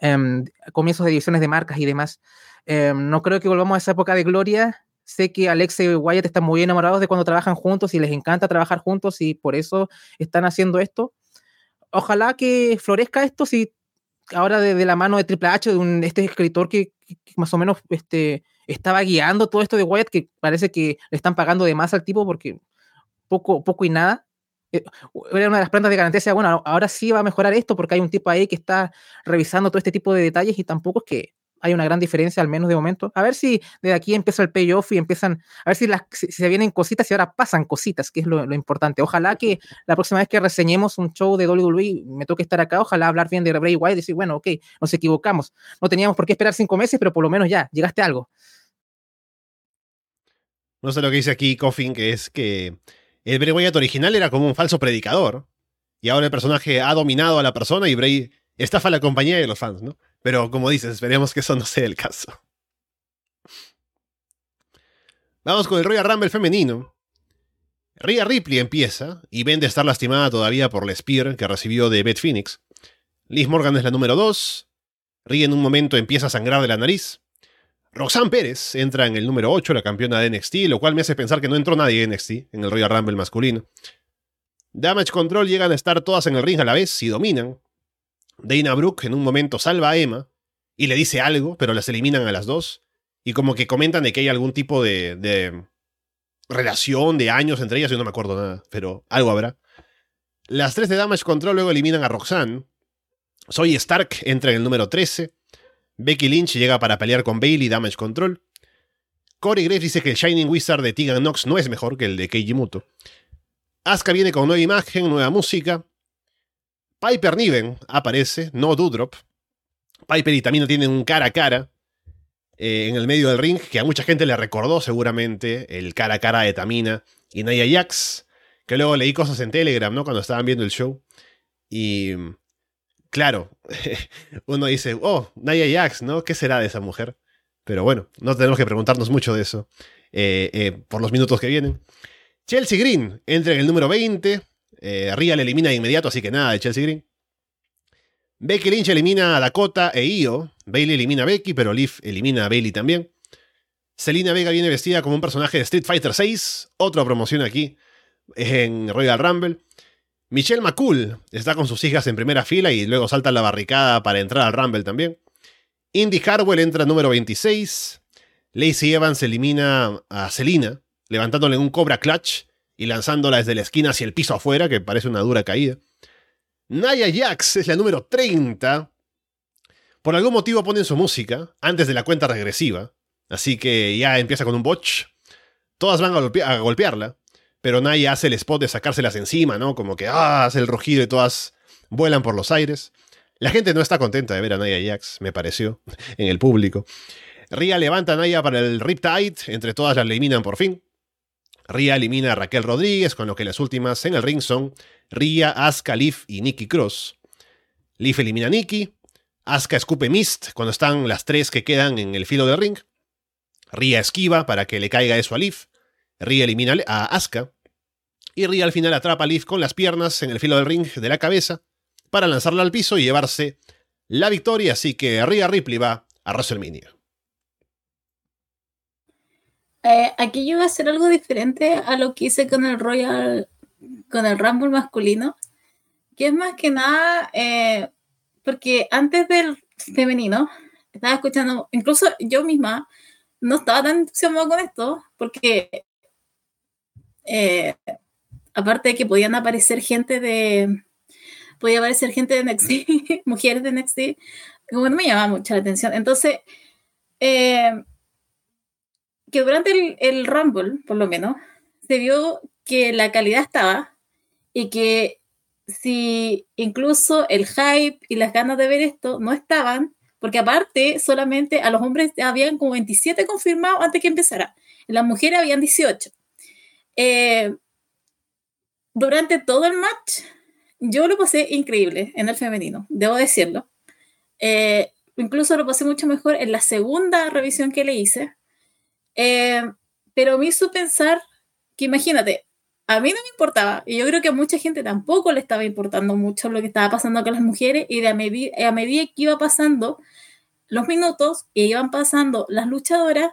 Em, comienzos de ediciones de marcas y demás. Em, no creo que volvamos a esa época de gloria. Sé que Alex y Wyatt están muy enamorados de cuando trabajan juntos y les encanta trabajar juntos y por eso están haciendo esto. Ojalá que florezca esto si ahora de, la mano de Triple H, de un, este escritor que, más o menos este, estaba guiando todo esto de Wyatt, que parece que le están pagando de más al tipo porque poco, poco y nada. Eh, era una de las plantas de garantía, bueno, ahora sí va a mejorar esto porque hay un tipo ahí que está revisando todo este tipo de detalles y tampoco es que hay una gran diferencia, al menos de momento. A ver si de aquí empieza el payoff y empiezan, a ver si, las, se vienen cositas y ahora pasan cositas, que es lo, importante. Ojalá que la próxima vez que reseñemos un show de WWE me toque estar acá, ojalá hablar bien de Bray Wyatt y decir, bueno, ok, nos equivocamos. No teníamos por qué esperar cinco meses, pero por lo menos ya, llegaste a algo. No sé lo que dice aquí Coffin, que es que el Bray Wyatt original era como un falso predicador. Y ahora el personaje ha dominado a la persona y Bray estafa a la compañía de los fans, ¿no? Pero como dices, esperemos que eso no sea el caso. Vamos con el Royal Rumble femenino. Rhea Ripley empieza y vende estar lastimada todavía por la Spear que recibió de Beth Phoenix. Liz Morgan es la número 2. Rhea en un momento empieza a sangrar de la nariz. Roxanne Pérez entra en el número 8, la campeona de NXT, lo cual me hace pensar que no entró nadie en NXT, en el Royal Rumble masculino. Damage Control llegan a estar todas en el ring a la vez y dominan. Dana Brooke en un momento salva a Emma y le dice algo, pero las eliminan a las dos. Y como que comentan de que hay algún tipo de, relación de años entre ellas, yo no me acuerdo nada, pero algo habrá. Las tres de Damage Control luego eliminan a Roxanne. Soy Stark entra en el número 13. Becky Lynch llega para pelear con Bailey Damage Control. Corey Graves dice que el Shining Wizard de Tegan Nox no es mejor que el de Keiji Muto. Asuka viene con nueva imagen, nueva música. Piper Niven aparece, no Doudrop. Piper y Tamina tienen un cara a cara eh, en el medio del ring, que a mucha gente le recordó seguramente el cara a cara de Tamina y Naya Jax, que luego leí cosas en Telegram, ¿no? Cuando estaban viendo el show. Y claro, uno dice, oh, Naya Jax, ¿no? ¿Qué será de esa mujer? Pero bueno, no tenemos que preguntarnos mucho de eso eh, eh, por los minutos que vienen. Chelsea Green entra en el número 20. Eh, Ria le elimina de inmediato, así que nada de Chelsea Green. Becky Lynch elimina a Dakota e Io. Bailey elimina a Becky, pero Liv elimina a Bailey también. Selina Vega viene vestida como un personaje de Street Fighter VI. Otra promoción aquí en Royal Rumble. Michelle McCool está con sus hijas en primera fila y luego salta a la barricada para entrar al Rumble también. Indy Harwell entra número 26. Lacey Evans elimina a Selina, levantándole un cobra clutch y lanzándola desde la esquina hacia el piso afuera, que parece una dura caída. Naya Jax es la número 30. Por algún motivo ponen su música antes de la cuenta regresiva, así que ya empieza con un botch. Todas van a, a golpearla, pero Naya hace el spot de sacárselas encima, ¿no? Como que ah, hace el rugido y todas vuelan por los aires. La gente no está contenta de ver a Naya Jax, me pareció, en el público. Ria levanta a Naya para el Riptide, entre todas la eliminan por fin. Ria elimina a Raquel Rodríguez, con lo que las últimas en el ring son Ria, Asuka, Leaf y Nikki Cross. Leaf elimina a Nikki. Asuka escupe Mist cuando están las tres que quedan en el filo del ring. Ria esquiva para que le caiga eso a Leaf. Ria elimina a Asuka. Y Ria al final atrapa a Leaf con las piernas en el filo del ring de la cabeza para lanzarla al piso y llevarse la victoria. Así que Ria Ripley va a WrestleMania. Eh, aquí yo voy a hacer algo diferente a lo que hice con el Royal, con el Rumble masculino, que es más que nada, eh, porque antes del femenino, estaba escuchando, incluso yo misma, no estaba tan entusiasmada con esto, porque eh, aparte de que podían aparecer gente de, podía aparecer gente de NXT, mujeres de NXT, como no me llamaba mucho la atención. Entonces, eh, que durante el, el, Rumble, por lo menos, se vio que la calidad estaba y que si incluso el hype y las ganas de ver esto no estaban, porque aparte solamente a los hombres habían como 27 confirmados antes que empezara, las mujeres habían 18. Eh, durante todo el match, yo lo pasé increíble en el femenino, debo decirlo. Eh, incluso lo pasé mucho mejor en la segunda revisión que le hice, eh, pero me hizo pensar que imagínate, a mí no me importaba, y yo creo que a mucha gente tampoco le estaba importando mucho lo que estaba pasando con las mujeres, y de a, medida que iba pasando los minutos y iban pasando las luchadoras,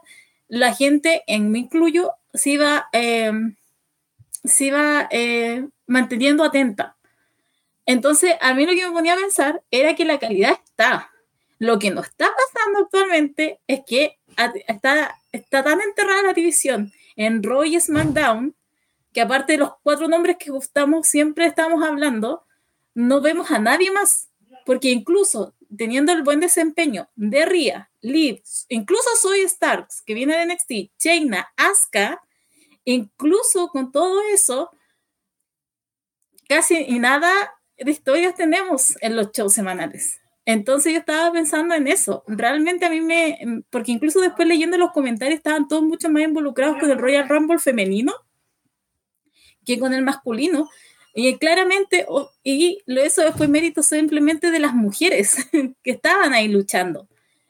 la gente, en me incluyo, se iba, eh, eh, manteniendo atenta. Entonces, a mí lo que me ponía a pensar era que la calidad está. Lo que no está pasando actualmente es que está, está tan enterrada la división en Raw y SmackDown que aparte de los cuatro nombres que estamos, siempre estamos hablando, no vemos a nadie más. Porque incluso teniendo el buen desempeño de Ria, Liv, incluso Soy Starks, que viene de NXT, Chaina, Asuka, incluso con todo eso, casi y nada de historias tenemos en los shows semanales. Entonces yo estaba pensando en eso. Realmente a mí me, porque incluso después leyendo los comentarios estaban todos mucho más involucrados con el Royal Rumble femenino que con el masculino. Y claramente, y eso fue mérito simplemente de las mujeres que estaban ahí luchando.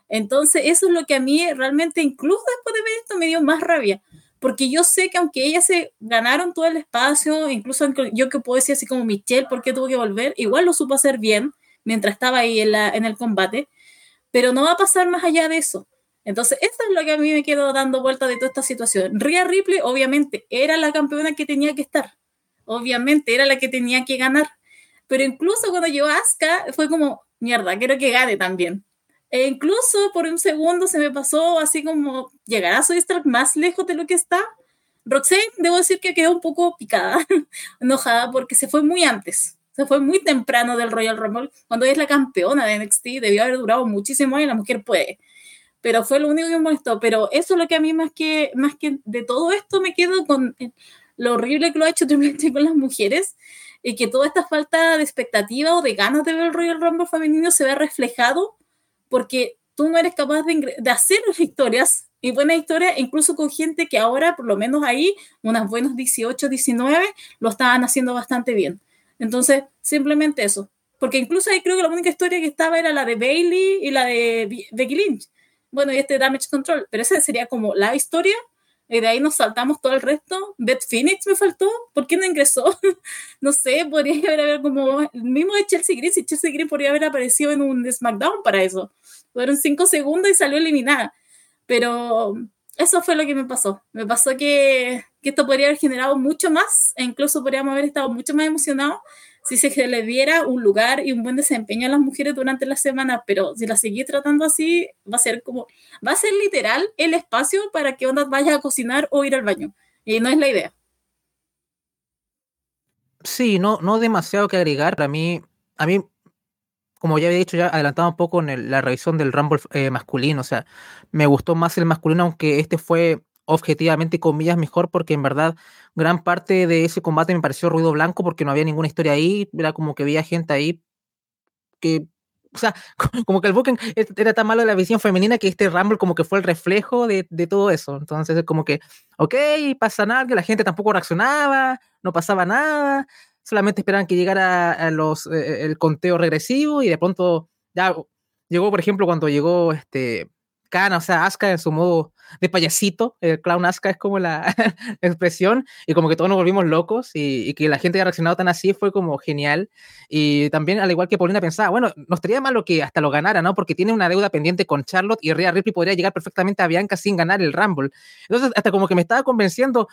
Entonces eso es lo que a mí realmente, incluso después de ver esto, me dio más rabia. Porque yo sé que aunque ellas se ganaron todo el espacio, incluso yo que puedo decir así como Michelle, ¿por qué tuvo que volver? Igual lo supo hacer bien mientras estaba ahí en, el combate, pero no va a pasar más allá de eso. Entonces, eso es lo que a mí me quedó dando vuelta de toda esta situación. Rhea Ripley, obviamente, era la campeona que tenía que estar. Obviamente, era la que tenía que ganar. Pero incluso cuando llegó Asuka, fue como, mierda, quiero que gane también. E incluso por un segundo se me pasó así como, ¿llegará Soy Stark más lejos de lo que está? Roxanne, debo decir que quedó un poco picada, enojada, porque se fue muy antes se fue muy temprano del Royal Rumble. Cuando es la campeona de NXT, debió haber durado muchísimo y la mujer puede. Pero fue lo único que me molestó. Pero eso es lo que a mí más que, más que de todo esto me quedo con lo horrible que lo ha hecho Triple con las mujeres y que toda esta falta de expectativa o de ganas de ver el Royal Rumble femenino se ve reflejado porque tú no eres capaz de, de hacer historias y buenas historias, incluso con gente que ahora, por lo menos ahí, unas buenas 18, 19, lo estaban haciendo bastante bien. Entonces, simplemente eso. Porque incluso ahí creo que la única historia que estaba era la de Bailey y la de Becky Lynch. Bueno, y este Damage Control. Pero esa sería como la historia. Y de ahí nos saltamos todo el resto. Beth Phoenix me faltó. ¿Por qué no ingresó? no sé, podría haber como el mismo de Chelsea Green. Si Chelsea Green podría haber aparecido en un SmackDown para eso. Fueron cinco segundos y salió eliminada. Pero eso fue lo que me pasó. Me pasó que, que, esto podría haber generado mucho más e incluso podríamos haber estado mucho más emocionados si se le diera un lugar y un buen desempeño a las mujeres durante la semana, pero si las seguís tratando así, va a ser como, va a ser literal el espacio para que Onda vaya a cocinar o ir al baño. Y no es la idea. Sí, no, no demasiado que agregar. A mí, a mí, como ya había dicho, ya adelantaba un poco en la revisión del Rumble eh, masculino. O sea, me gustó más el masculino, aunque este fue objetivamente, comillas, mejor, porque en verdad gran parte de ese combate me pareció ruido blanco porque no había ninguna historia ahí, era como que había gente ahí que, o sea, como que el Booking era tan malo de la visión femenina que este Rumble como que fue el reflejo de, todo eso. Entonces es como que, ok, pasa nada, que la gente tampoco reaccionaba, no pasaba nada, solamente esperaban que llegara a los, eh, el conteo regresivo y de pronto ya llegó, por ejemplo, cuando llegó este o sea, Asuka en su modo de payasito, el clown Asuka es como la expresión, y como que todos nos volvimos locos, y, que la gente haya reaccionado tan así fue como genial. Y también, al igual que Paulina pensaba, bueno, no estaría malo que hasta lo ganara, ¿no? Porque tiene una deuda pendiente con Charlotte y Rhea Ripley podría llegar perfectamente a Bianca sin ganar el Rumble. Entonces, hasta como que me estaba convenciendo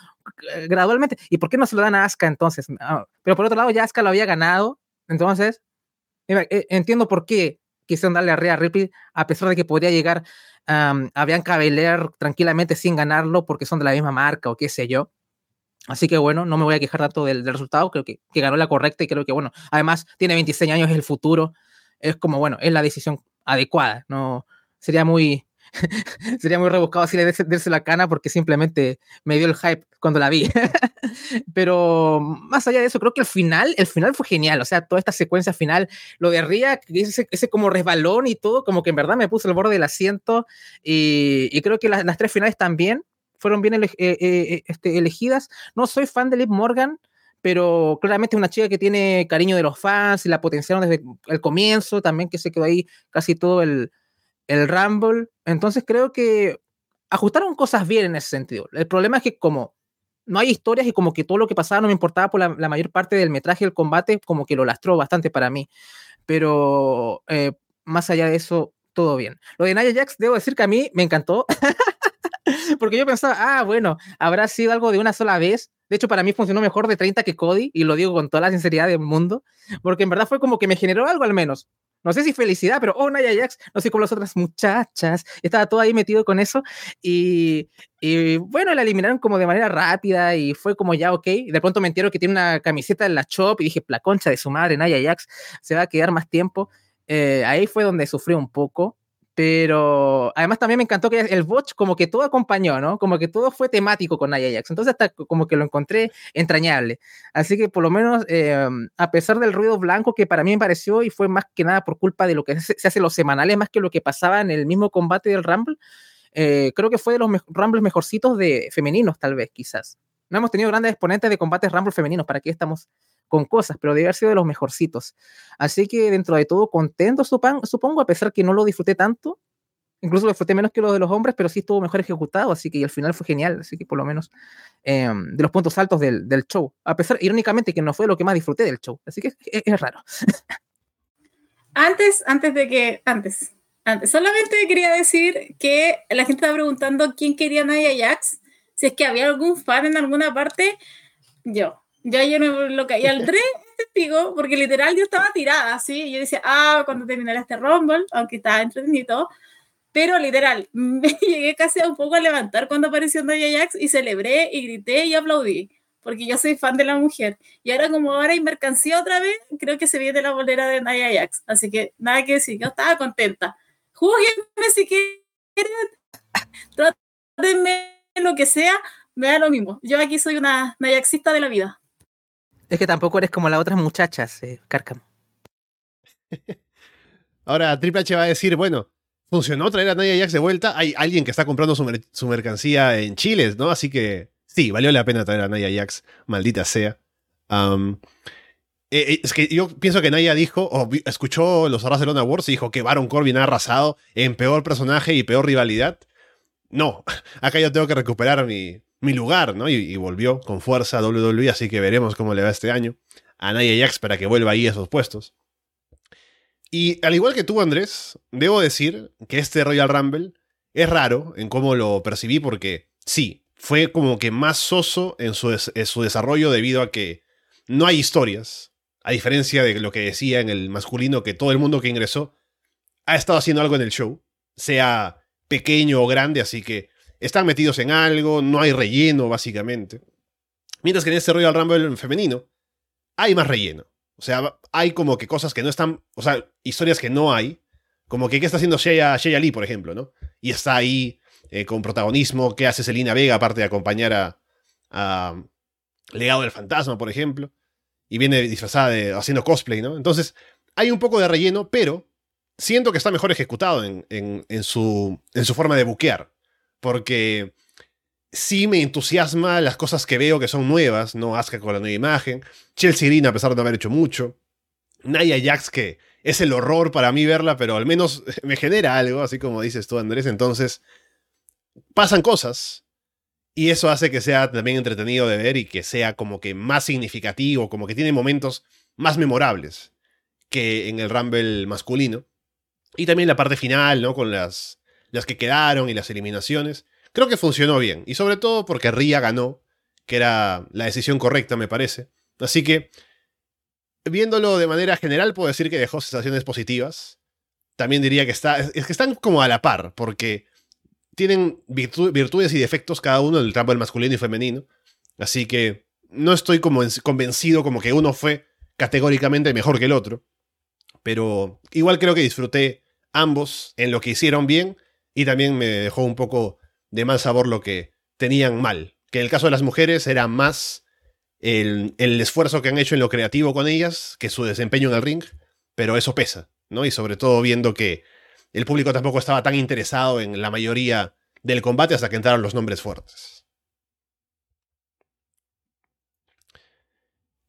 eh, gradualmente, ¿y por qué no se lo dan a Asuka entonces? Ah, pero por otro lado, ya Asuka lo había ganado, entonces, eh, entiendo por qué quisieron darle a Ripley, a pesar de que podría llegar um, a Bianca Belair tranquilamente sin ganarlo porque son de la misma marca o qué sé yo. Así que bueno, no me voy a quejar tanto del, resultado, creo que, que, ganó la correcta y creo que bueno, además tiene 26 años, es el futuro, es como bueno, es la decisión adecuada, no sería muy, Sería muy rebuscado así le darse la cana porque simplemente me dio el hype cuando la vi. Pero más allá de eso, creo que el final, el final fue genial. O sea, toda esta secuencia final, lo de Ria, ese, ese como resbalón y todo, como que en verdad me puso el borde del asiento. Y, creo que las, tres finales también fueron bien eh, eh, eh, este, elegidas. No soy fan de Liv Morgan pero claramente es una chica que tiene cariño de los fans y la potenciaron desde el comienzo, también que se quedó ahí casi todo el, el Rumble. Entonces creo que ajustaron cosas bien en ese sentido. El problema es que como no hay historias y como que todo lo que pasaba no me importaba por la, mayor parte del metraje del combate, como que lo lastró bastante para mí. Pero eh, más allá de eso, todo bien. Lo de Nia Jax, debo decir que a mí me encantó. Porque yo pensaba, ah, bueno, habrá sido algo de una sola vez. De hecho, para mí funcionó mejor de 30 que Cody, y lo digo con toda la sinceridad del mundo, porque en verdad fue como que me generó algo al menos no sé si felicidad, pero oh, Naya Jax, no sé como las otras muchachas, estaba todo ahí metido con eso y, y, bueno, la eliminaron como de manera rápida y fue como ya ok, de pronto me entero que tiene una camiseta en la shop y dije, la concha de su madre, Naya Jax, se va a quedar más tiempo. Eh, ahí fue donde sufrí un poco, pero además también me encantó que el botch como que todo acompañó, ¿no? Como que todo fue temático con Nia. Entonces hasta como que lo encontré entrañable. Así que por lo menos, eh, a pesar del ruido blanco que para mí me pareció y fue más que nada por culpa de lo que se, hace los semanales, más que lo que pasaba en el mismo combate del Rumble, eh, creo que fue de los Rumbles mejorcitos de femeninos, tal vez, quizás. No hemos tenido grandes exponentes de combates Rumble femeninos, para que estamos con cosas, pero debe haber sido de los mejorcitos. Así que dentro de todo, contento supongo, a pesar que no lo disfruté tanto. Incluso lo disfruté menos que lo de los hombres, pero sí estuvo mejor ejecutado, así que al final fue genial, así que por lo menos em, de los puntos altos del, del, show. A pesar, irónicamente, que no fue lo que más disfruté del show, así que es, raro. antes, antes de que, antes, antes, solamente quería decir que la gente estaba preguntando quién quería Naya Jax, si es que había algún fan en alguna parte, yo. Ya yo no lo caí al tren testigo, porque literal yo estaba tirada, ¿sí? Y yo decía, ah, cuando terminara este Rumble, aunque estaba entretenido, pero literal, me llegué casi a un poco a levantar cuando apareció Nia Jax y celebré y grité y aplaudí, porque yo soy fan de la mujer. Y ahora como ahora hay mercancía otra vez, creo que se viene la bolera de Nia Jax. Así que nada que decir, yo estaba contenta. Júguenme si quieren, trátenme lo que sea, me da lo mismo. Yo aquí soy una Nayaxista de la vida. Es que tampoco eres como las otras muchachas, eh. Ahora Triple H va a decir, bueno, funcionó traer a Nia Jax de vuelta. Hay alguien que está comprando su, mercancía en Chile, ¿no? Así que sí, valió la pena traer a Nia Jax, maldita sea. Eh, eh, es que yo pienso que Naya dijo, o escuchó los Barcelona Awards y dijo que Baron Corbin ha arrasado en peor personaje y peor rivalidad. No, acá yo tengo que recuperar mi, mi lugar, ¿no? Y, volvió con fuerza a WWE, así que veremos cómo le va este año a Nia Jax para que vuelva ahí a esos puestos. Y al igual que tú, Andrés, debo decir que este Royal Rumble es raro en cómo lo percibí porque sí, fue como que más soso en su desarrollo debido a que no hay historias. A diferencia de lo que decía en el masculino, que todo el mundo que ingresó ha estado haciendo algo en el show, sea pequeño o grande, así que están metidos en algo, no hay relleno, básicamente. Mientras que en este Royal Rumble femenino hay más relleno. O sea, hay como que cosas que no están, o sea, historias que no hay. Como que qué está haciendo Shea, Lee, por ejemplo, ¿no? Y está ahí eh, con protagonismo. ¿Qué hace Selina Vega aparte de acompañar a, a Legado del Fantasma, por ejemplo? Y viene disfrazada de haciendo cosplay, ¿no? Entonces, hay un poco de relleno, pero siento que está mejor ejecutado en, en, su, en su forma de buquear. Porque sí me entusiasma las cosas que veo que son nuevas, ¿no? Asuka con la nueva imagen, Chelsea Green a pesar de no haber hecho mucho, Naya Jax que es el horror para mí verla, pero al menos me genera algo, así como dices tú Andrés, entonces pasan cosas y eso hace que sea también entretenido de ver y que sea como que más significativo, como que tiene momentos más memorables que en el Rumble masculino. Y también la parte final, ¿no? Con las, las que quedaron y las eliminaciones. Creo que funcionó bien. Y sobre todo porque Ria ganó, que era la decisión correcta, me parece. Así que, viéndolo de manera general, puedo decir que dejó sensaciones positivas. También diría que, está, es que están como a la par, porque tienen virtudes y defectos cada uno, el del masculino y femenino. Así que no estoy como convencido como que uno fue categóricamente mejor que el otro. Pero igual creo que disfruté ambos en lo que hicieron bien y también me dejó un poco de mal sabor lo que tenían mal. Que en el caso de las mujeres era más el, esfuerzo que han hecho en lo creativo con ellas que su desempeño en el ring, pero eso pesa, ¿no? Y sobre todo viendo que el público tampoco estaba tan interesado en la mayoría del combate hasta que entraron los nombres fuertes.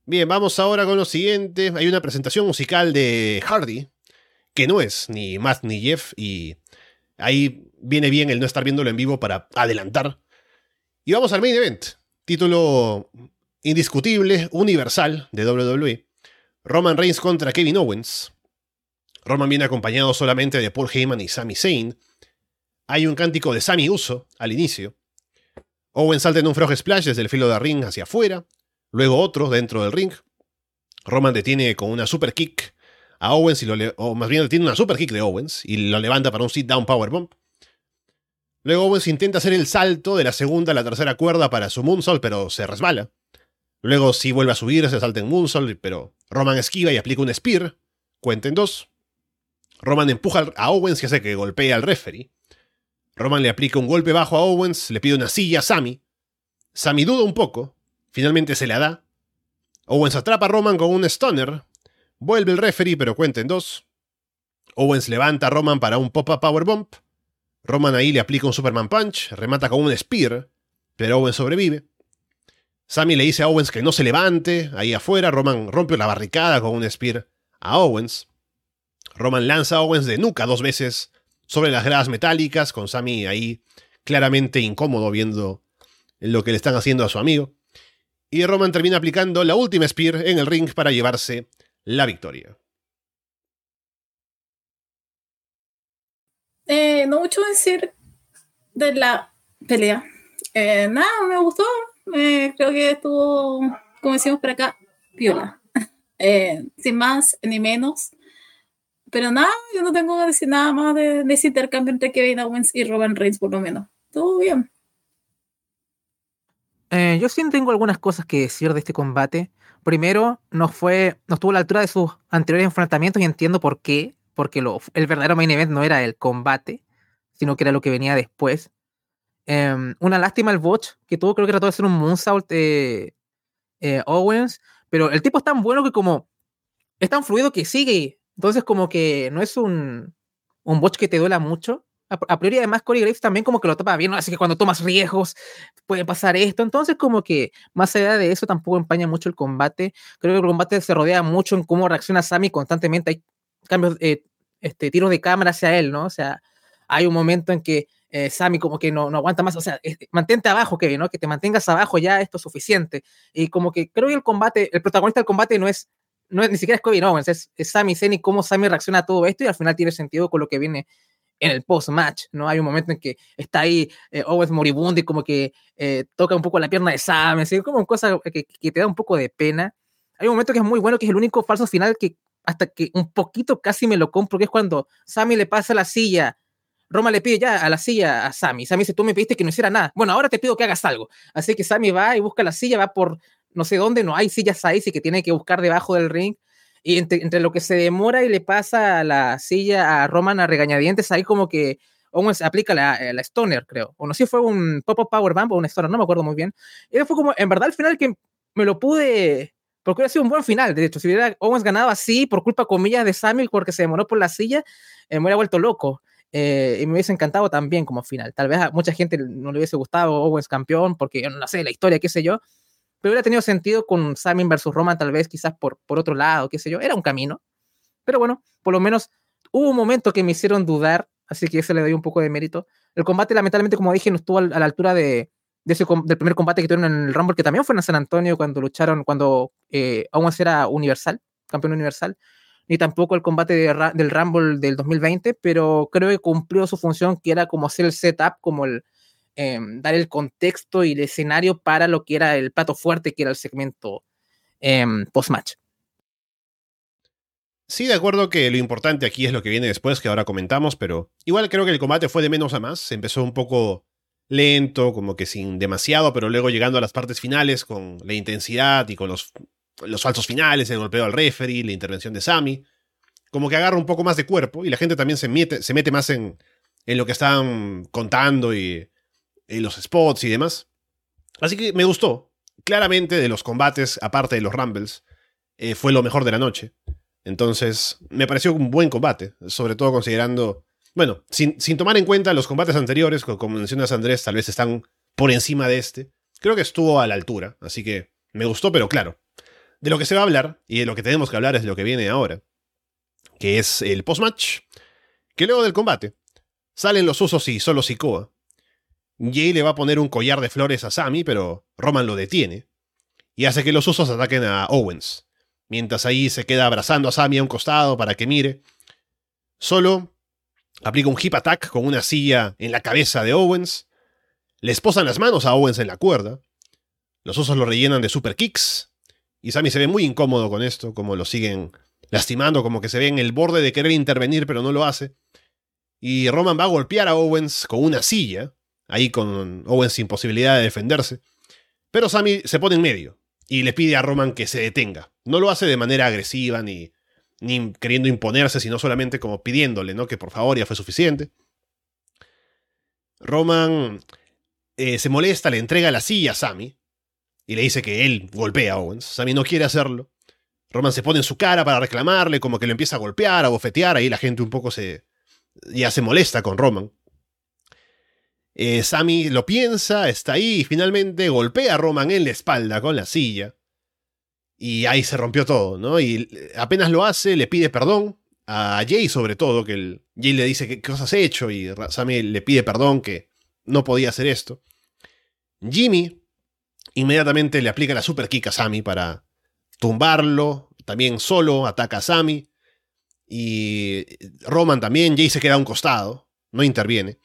Bien, vamos ahora con lo siguiente. Hay una presentación musical de Hardy, que no es ni Matt ni Jeff, y ahí viene bien el no estar viéndolo en vivo para adelantar. Y vamos al main event. Título indiscutible, universal de WWE. Roman Reigns contra Kevin Owens. Roman viene acompañado solamente de Paul Heyman y Sami Zayn. Hay un cántico de Sami Uso al inicio. Owens salta en un frog splash desde el filo de ring hacia afuera. Luego otro dentro del ring. Roman detiene con una super kick a Owens, y lo o más bien tiene una super kick de Owens y lo levanta para un sit down powerbomb. Luego Owens intenta hacer el salto de la segunda a la tercera cuerda para su moonsault, pero se resbala. Luego sí vuelve a subir, se salta en moonsault, pero Roman esquiva y aplica un spear. Cuenten dos. Roman empuja a Owens y hace que golpee al referee. Roman le aplica un golpe bajo a Owens, le pide una silla a Sammy. Sammy duda un poco, finalmente se la da. Owens atrapa a Roman con un stunner, Vuelve el referee, pero cuenten dos. Owens levanta a Roman para un pop-up powerbomb. Roman ahí le aplica un Superman Punch, remata con un Spear, pero Owens sobrevive. Sammy le dice a Owens que no se levante, ahí afuera Roman rompe la barricada con un Spear a Owens. Roman lanza a Owens de nuca dos veces sobre las gradas metálicas, con Sammy ahí claramente incómodo viendo lo que le están haciendo a su amigo. Y Roman termina aplicando la última Spear en el ring para llevarse la victoria. Eh, no mucho decir de la pelea. Eh, nada, me gustó. Eh, creo que estuvo, como decimos por acá, piola. sin más ni menos. Pero nada, yo no tengo que decir nada más de, ese intercambio entre Kevin Owens y Roman Reigns, por lo menos. Todo bien. yo sí tengo algunas cosas que decir de este combate primero no fue, no estuvo a la altura de sus anteriores enfrentamientos y entiendo por qué, porque el verdadero main event no era el combate, sino que era lo que venía después. Em, una lástima el botch, que tuvo creo que trató de hacer un moonsault de eh, Owens, pero el tipo es tan bueno que como es tan fluido que sigue, entonces como que no es un, un botch que te duela mucho, a, priori, además, Corey Graves también como que lo tapa bien, así que cuando tomas riesgos puede pasar esto. Entonces, como que más allá de eso, tampoco empaña mucho el combate. Creo que el combate se rodea mucho en cómo reacciona Sammy constantemente. Hay cambios, eh, este, tiros de cámara hacia él, ¿no? O sea, hay un momento en que eh, Sammy como que no, no aguanta más, o sea, este, mantente abajo, Kevin, ¿no? Que te mantengas abajo ya, esto es suficiente. Y como que creo que el combate, el protagonista del combate no es, no es ni siquiera es Kevin Owens, es, es Sami Zayn y cómo Sammy reacciona a todo esto y al final tiene sentido con lo que viene en el post-match, ¿no? Hay un momento en que está ahí eh, Owens moribundo y como que eh, toca un poco la pierna de Sam, así como cosa que, te da un poco de pena. hay un momento que es muy bueno, que es el único falso final que hasta que un poquito casi me lo compro, que es cuando Sammy le pasa la silla Roma le pide ya a la silla a Sammy. Sammy dice, tú me pediste que no hiciera nada. Bueno, ahora te pido que hagas algo. Así que Sammy va y busca la silla, va por no sé dónde, no hay sillas ahí, así que tiene que buscar debajo del ring. Y entre, lo que se demora y le pasa la silla a Roman a regañadientes, ahí como que Owens aplica la, eh, la Stoner, creo. O no sé si fue un Pop-Up Power Bump o un Stoner, no me acuerdo muy bien. Y fue como, en verdad, al final que me lo pude porque hubiera sido un buen final, de hecho, si hubiera Owens ganado así, por culpa, comillas, de Sammy, porque se demoró por la silla, eh, me hubiera vuelto loco. Eh, y me hubiese encantado también como final. Tal vez a mucha gente no le hubiese gustado Owens campeón, porque no sé, la historia, qué sé yo. Pero hubiera tenido sentido con Sammy versus Roman, tal vez quizás por, por otro lado, qué sé yo. Era un camino. Pero bueno, por lo menos hubo un momento que me hicieron dudar, así que eso le doy un poco de mérito. El combate, lamentablemente, como dije, no estuvo a la altura de, ese, del primer combate que tuvieron en el Rumble, que también fue en San Antonio cuando lucharon, cuando eh, Owens era universal, campeón universal ni tampoco el combate del Rumble del 2020, pero creo que cumplió su función, que era como hacer el setup, como el em, dar el contexto y el escenario para lo que era el plato fuerte, que era el segmento em, post-match. Sí, de acuerdo que lo importante aquí es lo que viene después, que ahora comentamos, pero igual creo que el combate fue de menos a más. Empezó un poco lento, como que sin demasiado, pero luego llegando a las partes finales con la intensidad y con los los falsos finales, el golpeo al referee, la intervención de Sami, como que agarra un poco más de cuerpo y la gente también se mete, se mete más en, en lo que están contando y en los spots y demás. Así que me gustó. Claramente de los combates, aparte de los Rumbles, eh, fue lo mejor de la noche. Entonces, me pareció un buen combate, sobre todo considerando, bueno, sin, sin tomar en cuenta los combates anteriores, como mencionas Andrés, tal vez están por encima de este. Creo que estuvo a la altura, así que me gustó, pero claro, de lo que se va a hablar, y de lo que tenemos que hablar es de lo que viene ahora, que es el post-match, que luego del combate salen los usos y solo Sikoa. Jay le va a poner un collar de flores a Sammy, pero Roman lo detiene, y hace que los usos ataquen a Owens, mientras ahí se queda abrazando a Sammy a un costado para que mire. Solo aplica un hip attack con una silla en la cabeza de Owens, le esposan las manos a Owens en la cuerda, los usos lo rellenan de super kicks, y Sammy se ve muy incómodo con esto, como lo siguen lastimando, como que se ve en el borde de querer intervenir, pero no lo hace. Y Roman va a golpear a Owens con una silla, ahí con Owens sin posibilidad de defenderse. Pero Sammy se pone en medio y le pide a Roman que se detenga. No lo hace de manera agresiva ni, ni queriendo imponerse, sino solamente como pidiéndole, ¿no? Que por favor ya fue suficiente. Roman eh, se molesta, le entrega la silla a Sammy, y le dice que él golpea a Owens. Sammy no quiere hacerlo. Roman se pone en su cara para reclamarle, como que lo empieza a golpear, a bofetear, ahí la gente un poco se. ya se molesta con Roman. Eh, Sammy lo piensa, está ahí y finalmente golpea a Roman en la espalda con la silla. Y ahí se rompió todo, ¿no? Y apenas lo hace, le pide perdón a Jay sobre todo, que el, Jay le dice qué cosas has hecho y Sammy le pide perdón que no podía hacer esto. Jimmy Inmediatamente le aplica la super kick a Sami para tumbarlo. También solo ataca a Sami. Y Roman también, Jay se queda a un costado, no interviene.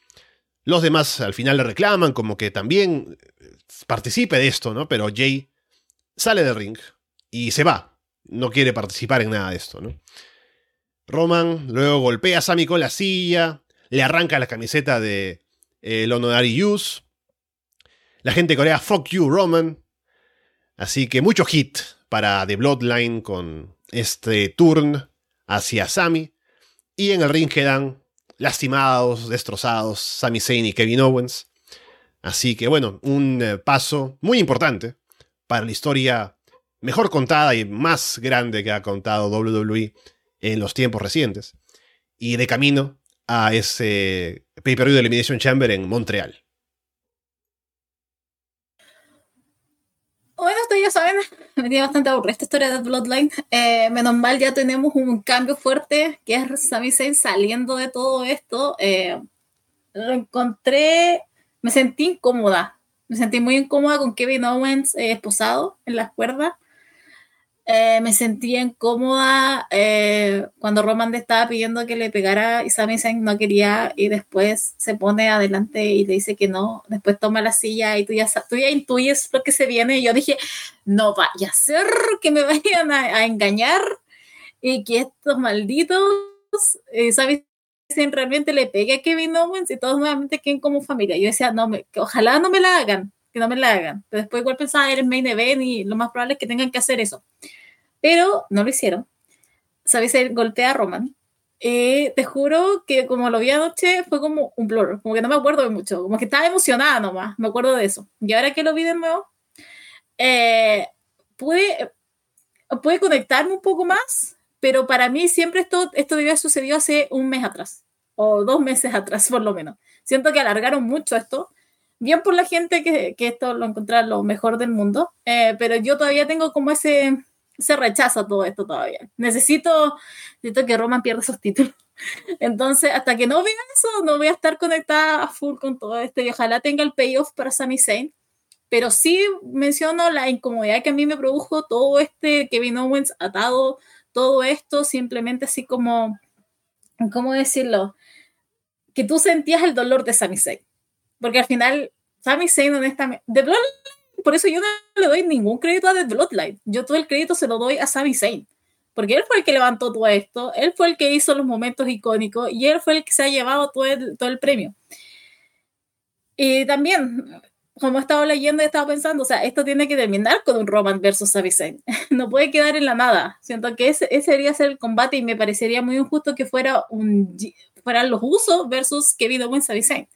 Los demás al final le reclaman como que también participe de esto, ¿no? Pero Jay sale del ring y se va. No quiere participar en nada de esto, ¿no? Roman luego golpea a Sami con la silla, le arranca la camiseta de el Honorary Use, la gente corea Fuck You Roman. Así que mucho hit para The Bloodline con este turn hacia Sami. Y en el ring quedan lastimados, destrozados Sami Zayn y Kevin Owens. Así que bueno, un eh, paso muy importante para la historia mejor contada y más grande que ha contado WWE en los tiempos recientes. Y de camino a ese pay-per-view de Elimination Chamber en Montreal. Bueno, ustedes ya saben, me tiene bastante aburrida esta historia de Bloodline. Eh, menos mal ya tenemos un cambio fuerte, que es Sami Zayn saliendo de todo esto. Eh, lo encontré, me sentí incómoda. Me sentí muy incómoda con Kevin Owens eh, esposado en las cuerdas. Eh, me sentía incómoda eh, cuando Roman le estaba pidiendo que le pegara y Sami Zayn no quería y después se pone adelante y le dice que no, después toma la silla y tú ya, tú ya intuyes lo que se viene y yo dije, no vaya a ser que me vayan a, engañar y que estos malditos eh, Sami Zayn realmente le pegue a Kevin Owens y todos nuevamente queden como familia. Yo decía, no, me, que ojalá no me la hagan que no me la hagan. Pero después igual pensaba, eres main event y lo más probable es que tengan que hacer eso. Pero no lo hicieron. Sabes, él golpea a Roman. Eh, te juro que como lo vi anoche fue como un blur, como que no me acuerdo de mucho, como que estaba emocionada nomás, me acuerdo de eso. Y ahora que lo vi de nuevo, eh, pude, pude conectarme un poco más, pero para mí siempre esto, esto debió haber sucedido hace un mes atrás, o dos meses atrás por lo menos. Siento que alargaron mucho esto, bien por la gente que, que esto lo encontrará lo mejor del mundo, eh, pero yo todavía tengo como ese, ese rechazo a todo esto todavía. Necesito, necesito que Roman pierda esos títulos. Entonces, hasta que no vea eso, no voy a estar conectada a full con todo esto y ojalá tenga el payoff para Sami Zayn. Pero sí menciono la incomodidad que a mí me produjo todo este Kevin Owens atado, todo esto simplemente así como, ¿cómo decirlo? Que tú sentías el dolor de Sami Zayn porque al final, Sami Zayn, honestamente, Bloodline, por eso yo no le doy ningún crédito a The Bloodline. Yo todo el crédito se lo doy a Sami Zayn. Porque él fue el que levantó todo esto, él fue el que hizo los momentos icónicos y él fue el que se ha llevado todo el, todo el premio. Y también, como he estado leyendo, he estado pensando, o sea, esto tiene que terminar con un Roman versus Sami Zayn. no puede quedar en la nada. Siento que ese, ese ser el combate y me parecería muy injusto que fuera un fueran los usos versus Kevin Owens Sami Zayn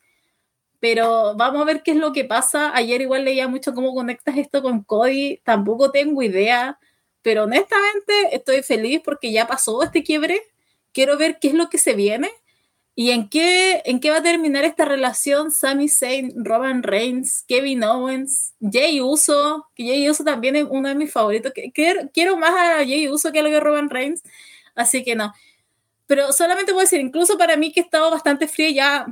pero vamos a ver qué es lo que pasa. Ayer igual leía mucho cómo conectas esto con Cody, tampoco tengo idea, pero honestamente estoy feliz porque ya pasó este quiebre. Quiero ver qué es lo que se viene y en qué, en qué va a terminar esta relación Sami Zayn, Roman Reigns, Kevin Owens, Jay Uso, que Jay Uso también es uno de mis favoritos. Quiero, quiero más a Jay Uso que a lo que Roman Reigns, así que no. Pero solamente puedo decir, incluso para mí que he estado bastante frío ya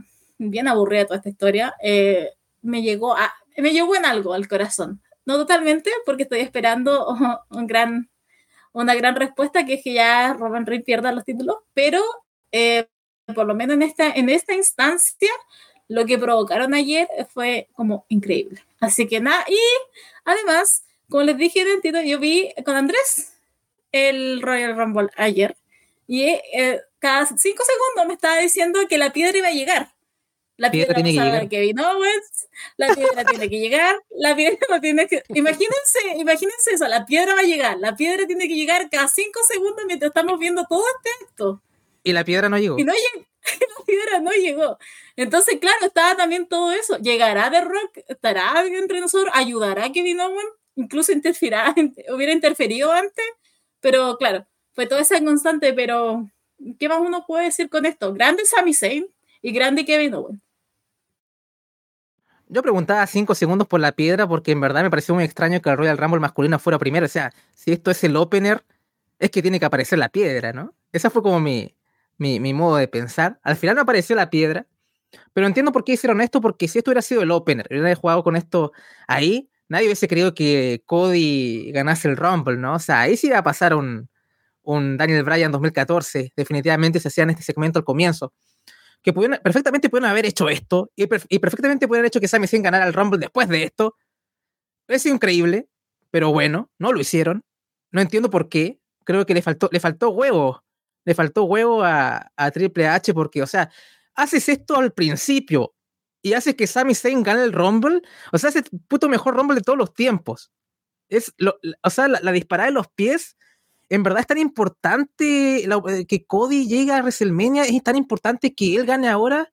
bien aburrida toda esta historia, eh, me llegó a, me llegó en algo al corazón. No totalmente, porque estoy esperando un gran, una gran respuesta, que es que ya Roman Reigns pierda los títulos, pero eh, por lo menos en esta, en esta instancia, lo que provocaron ayer fue como increíble. Así que nada, y además, como les dije en yo vi con Andrés el Royal Rumble ayer, y eh, cada cinco segundos me estaba diciendo que la piedra iba a llegar. La piedra, tiene que llegar. Kevin Owens, la piedra tiene que llegar, la piedra no tiene que... Imagínense, imagínense eso, la piedra va a llegar, la piedra tiene que llegar cada cinco segundos mientras estamos viendo todo este acto. Y la piedra no llegó. Y no llegó, la piedra no llegó. Entonces, claro, estaba también todo eso. ¿Llegará The Rock? ¿Estará entre nosotros? ¿Ayudará a Kevin Owens? Incluso interferirá, hubiera interferido antes. Pero claro, fue toda esa constante, pero ¿qué más uno puede decir con esto? Grande Sami Zayn, y grande Kevin Owens. Yo preguntaba cinco segundos por la piedra porque en verdad me pareció muy extraño que el Royal Rumble masculino fuera primero. O sea, si esto es el opener, es que tiene que aparecer la piedra, ¿no? Esa fue como mi, mi, modo de pensar. Al final no apareció la piedra, pero entiendo por qué hicieron esto, porque si esto hubiera sido el opener, hubiera jugado con esto ahí, nadie hubiese creído que Cody ganase el Rumble, ¿no? O sea, ahí sí iba a pasar un, un Daniel Bryan 2014. Definitivamente se hacían este segmento al comienzo que perfectamente pueden haber hecho esto y, perfectamente pueden haber hecho que Sami Zayn ganara el Rumble después de esto. Es increíble, pero bueno, no lo hicieron. No entiendo por qué. Creo que le faltó, le faltó huevo. Le faltó huevo a, Triple H porque, o sea, haces esto al principio y haces que Sami Zayn gane el Rumble. O sea, es el puto mejor Rumble de todos los tiempos. Es o sea, la, la disparada de los pies en verdad es tan importante eh, que Cody llegue a WrestleMania, es tan importante que él gane ahora.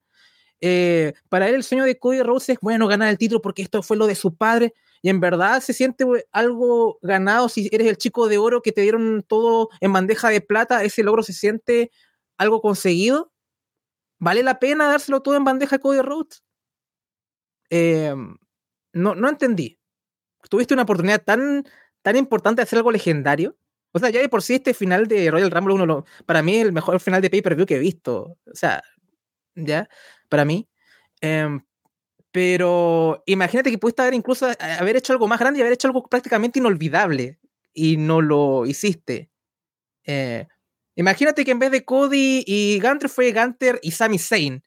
Eh, para él el sueño de Cody Rhodes es, bueno, ganar el título porque esto fue lo de su padre. Y en verdad se siente algo ganado si eres el chico de oro que te dieron todo en bandeja de plata, ese logro se siente algo conseguido. ¿Vale la pena dárselo todo en bandeja a Cody Rhodes? Eh, no, no entendí. Tuviste una oportunidad tan, tan importante de hacer algo legendario o sea, ya de por sí este final de Royal Rumble, uno para mí es el mejor final de pay-per-view que he visto. O sea, ya, para mí. Em, pero imagínate que pudiste haber incluso haber hecho algo más grande y haber hecho algo prácticamente inolvidable. y no lo hiciste. Eh, imagínate que en vez de Cody y Gunter fue Gunter y Sami Zayn.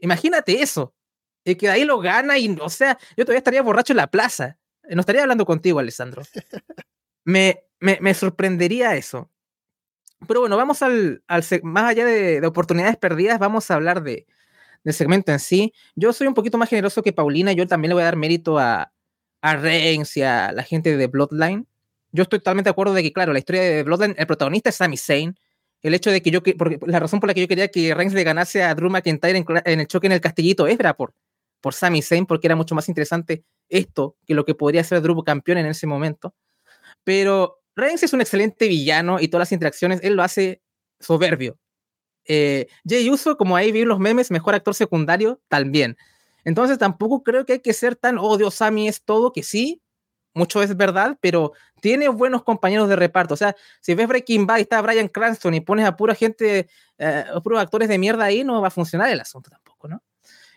Imagínate eso. Y que de ahí lo gana y, o sea, yo todavía estaría borracho en la plaza. No estaría hablando contigo, Alessandro. Me, me, sorprendería eso. Pero bueno, vamos al, al más allá de, oportunidades perdidas, vamos a hablar de, del segmento en sí. Yo soy un poquito más generoso que Paulina, yo también le voy a dar mérito a, a Reigns y a la gente de Bloodline. Yo estoy totalmente de acuerdo de que, claro, la historia de Bloodline, el protagonista es Sami Zayn. El hecho de que yo, la razón por la que yo quería que Reigns le ganase a Drew McIntyre en, el choque en el castillito es por, por Sami Zayn, porque era mucho más interesante esto que lo que podría ser Drew campeón en ese momento. Pero Reigns es un excelente villano y todas las interacciones él lo hace soberbio. Eh, Jay Uso, como ahí vi los memes, mejor actor secundario también. Entonces tampoco creo que hay que ser tan, oh Dios, Sammy es todo, que sí, mucho es verdad, pero tiene buenos compañeros de reparto. O sea, si ves Breaking Bad y está Brian Cranston y pones a pura gente, eh, a puros actores de mierda ahí, no va a funcionar el asunto tampoco, ¿no?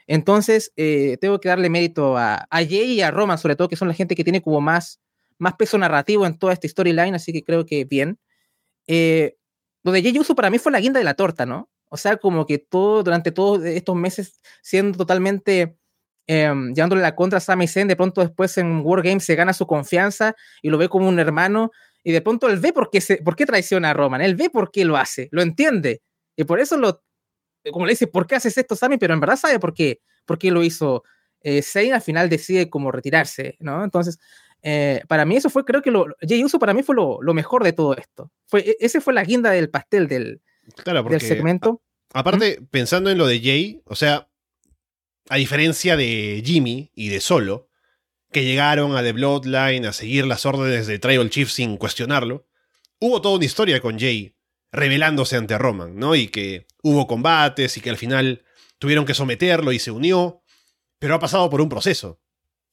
Entonces, eh, tengo que darle mérito a, a, Jay y a Roman, sobre todo, que son la gente que tiene como más, más peso narrativo en toda esta storyline, así que creo que bien. Eh, lo de Uso para mí fue la guinda de la torta, ¿no? O sea, como que todo, durante todos estos meses siendo totalmente, em, llevándole la contra a Sami Zayn, de pronto después en Wargames se gana su confianza y lo ve como un hermano, y de pronto él ve por qué, se, por qué traiciona a Roman, él ve por qué lo hace, lo entiende, y por eso lo, como le dice, ¿por qué haces esto, Sami? Pero en verdad sabe por qué, por qué lo hizo. Eh, al final decide como retirarse, ¿no? Entonces, eh, para mí eso fue, creo que lo, Jay Uso para mí fue lo, lo, mejor de todo esto. Fue, e, ese fue la guinda del pastel del, del segmento. aparte, pensando en lo de Jay, o sea, a diferencia de Jimmy y de Solo, que llegaron a The Bloodline a seguir las órdenes de Tribal Chief sin cuestionarlo, hubo toda una historia con Jay revelándose ante Roman, ¿no? Y que hubo combates y que al final tuvieron que someterlo y se unió, pero ha pasado por un proceso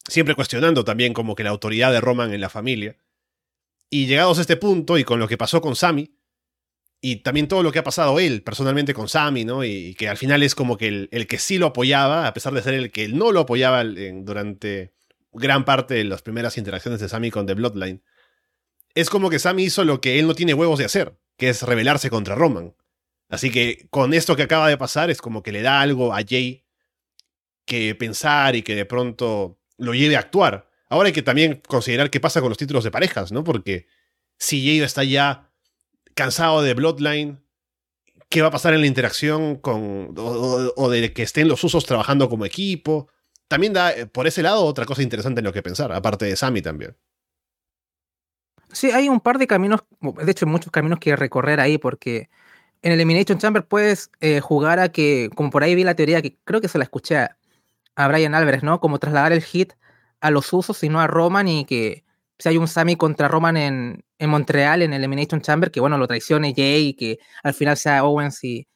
siempre cuestionando también como que la autoridad de Roman en la familia. Y llegados a este punto y con lo que pasó con Sammy, y también todo lo que ha pasado él personalmente con Sammy, ¿no? Y, que al final es como que el, que sí lo apoyaba, a pesar de ser el que no lo apoyaba durante gran parte de las primeras interacciones de Sammy con The Bloodline. Es como que Sammy hizo lo que él no tiene huevos de hacer, que es rebelarse contra Roman. Así que con esto que acaba de pasar es como que le da algo a Jay que pensar y que de pronto lo lleve a actuar. Ahora hay que también considerar qué pasa con los títulos de parejas, ¿no? Porque si Jade está ya cansado de Bloodline, ¿qué va a pasar en la interacción con. o, de que estén los usos trabajando como equipo? También da, eh, por ese lado, otra cosa interesante en lo que pensar, aparte de Sammy también. Sí, hay un par de caminos, de hecho, muchos caminos que recorrer ahí, porque en el Elimination Chamber puedes eh, jugar a que, como por ahí vi la teoría, que creo que se la escuché a, a Brian Álvarez, ¿no? Como trasladar el hit a los usos y no a Roman y que si hay un Sami contra Roman en, en, Montreal, en el Elimination Chamber, que bueno, lo traicione Jay y que al final sea Owens y,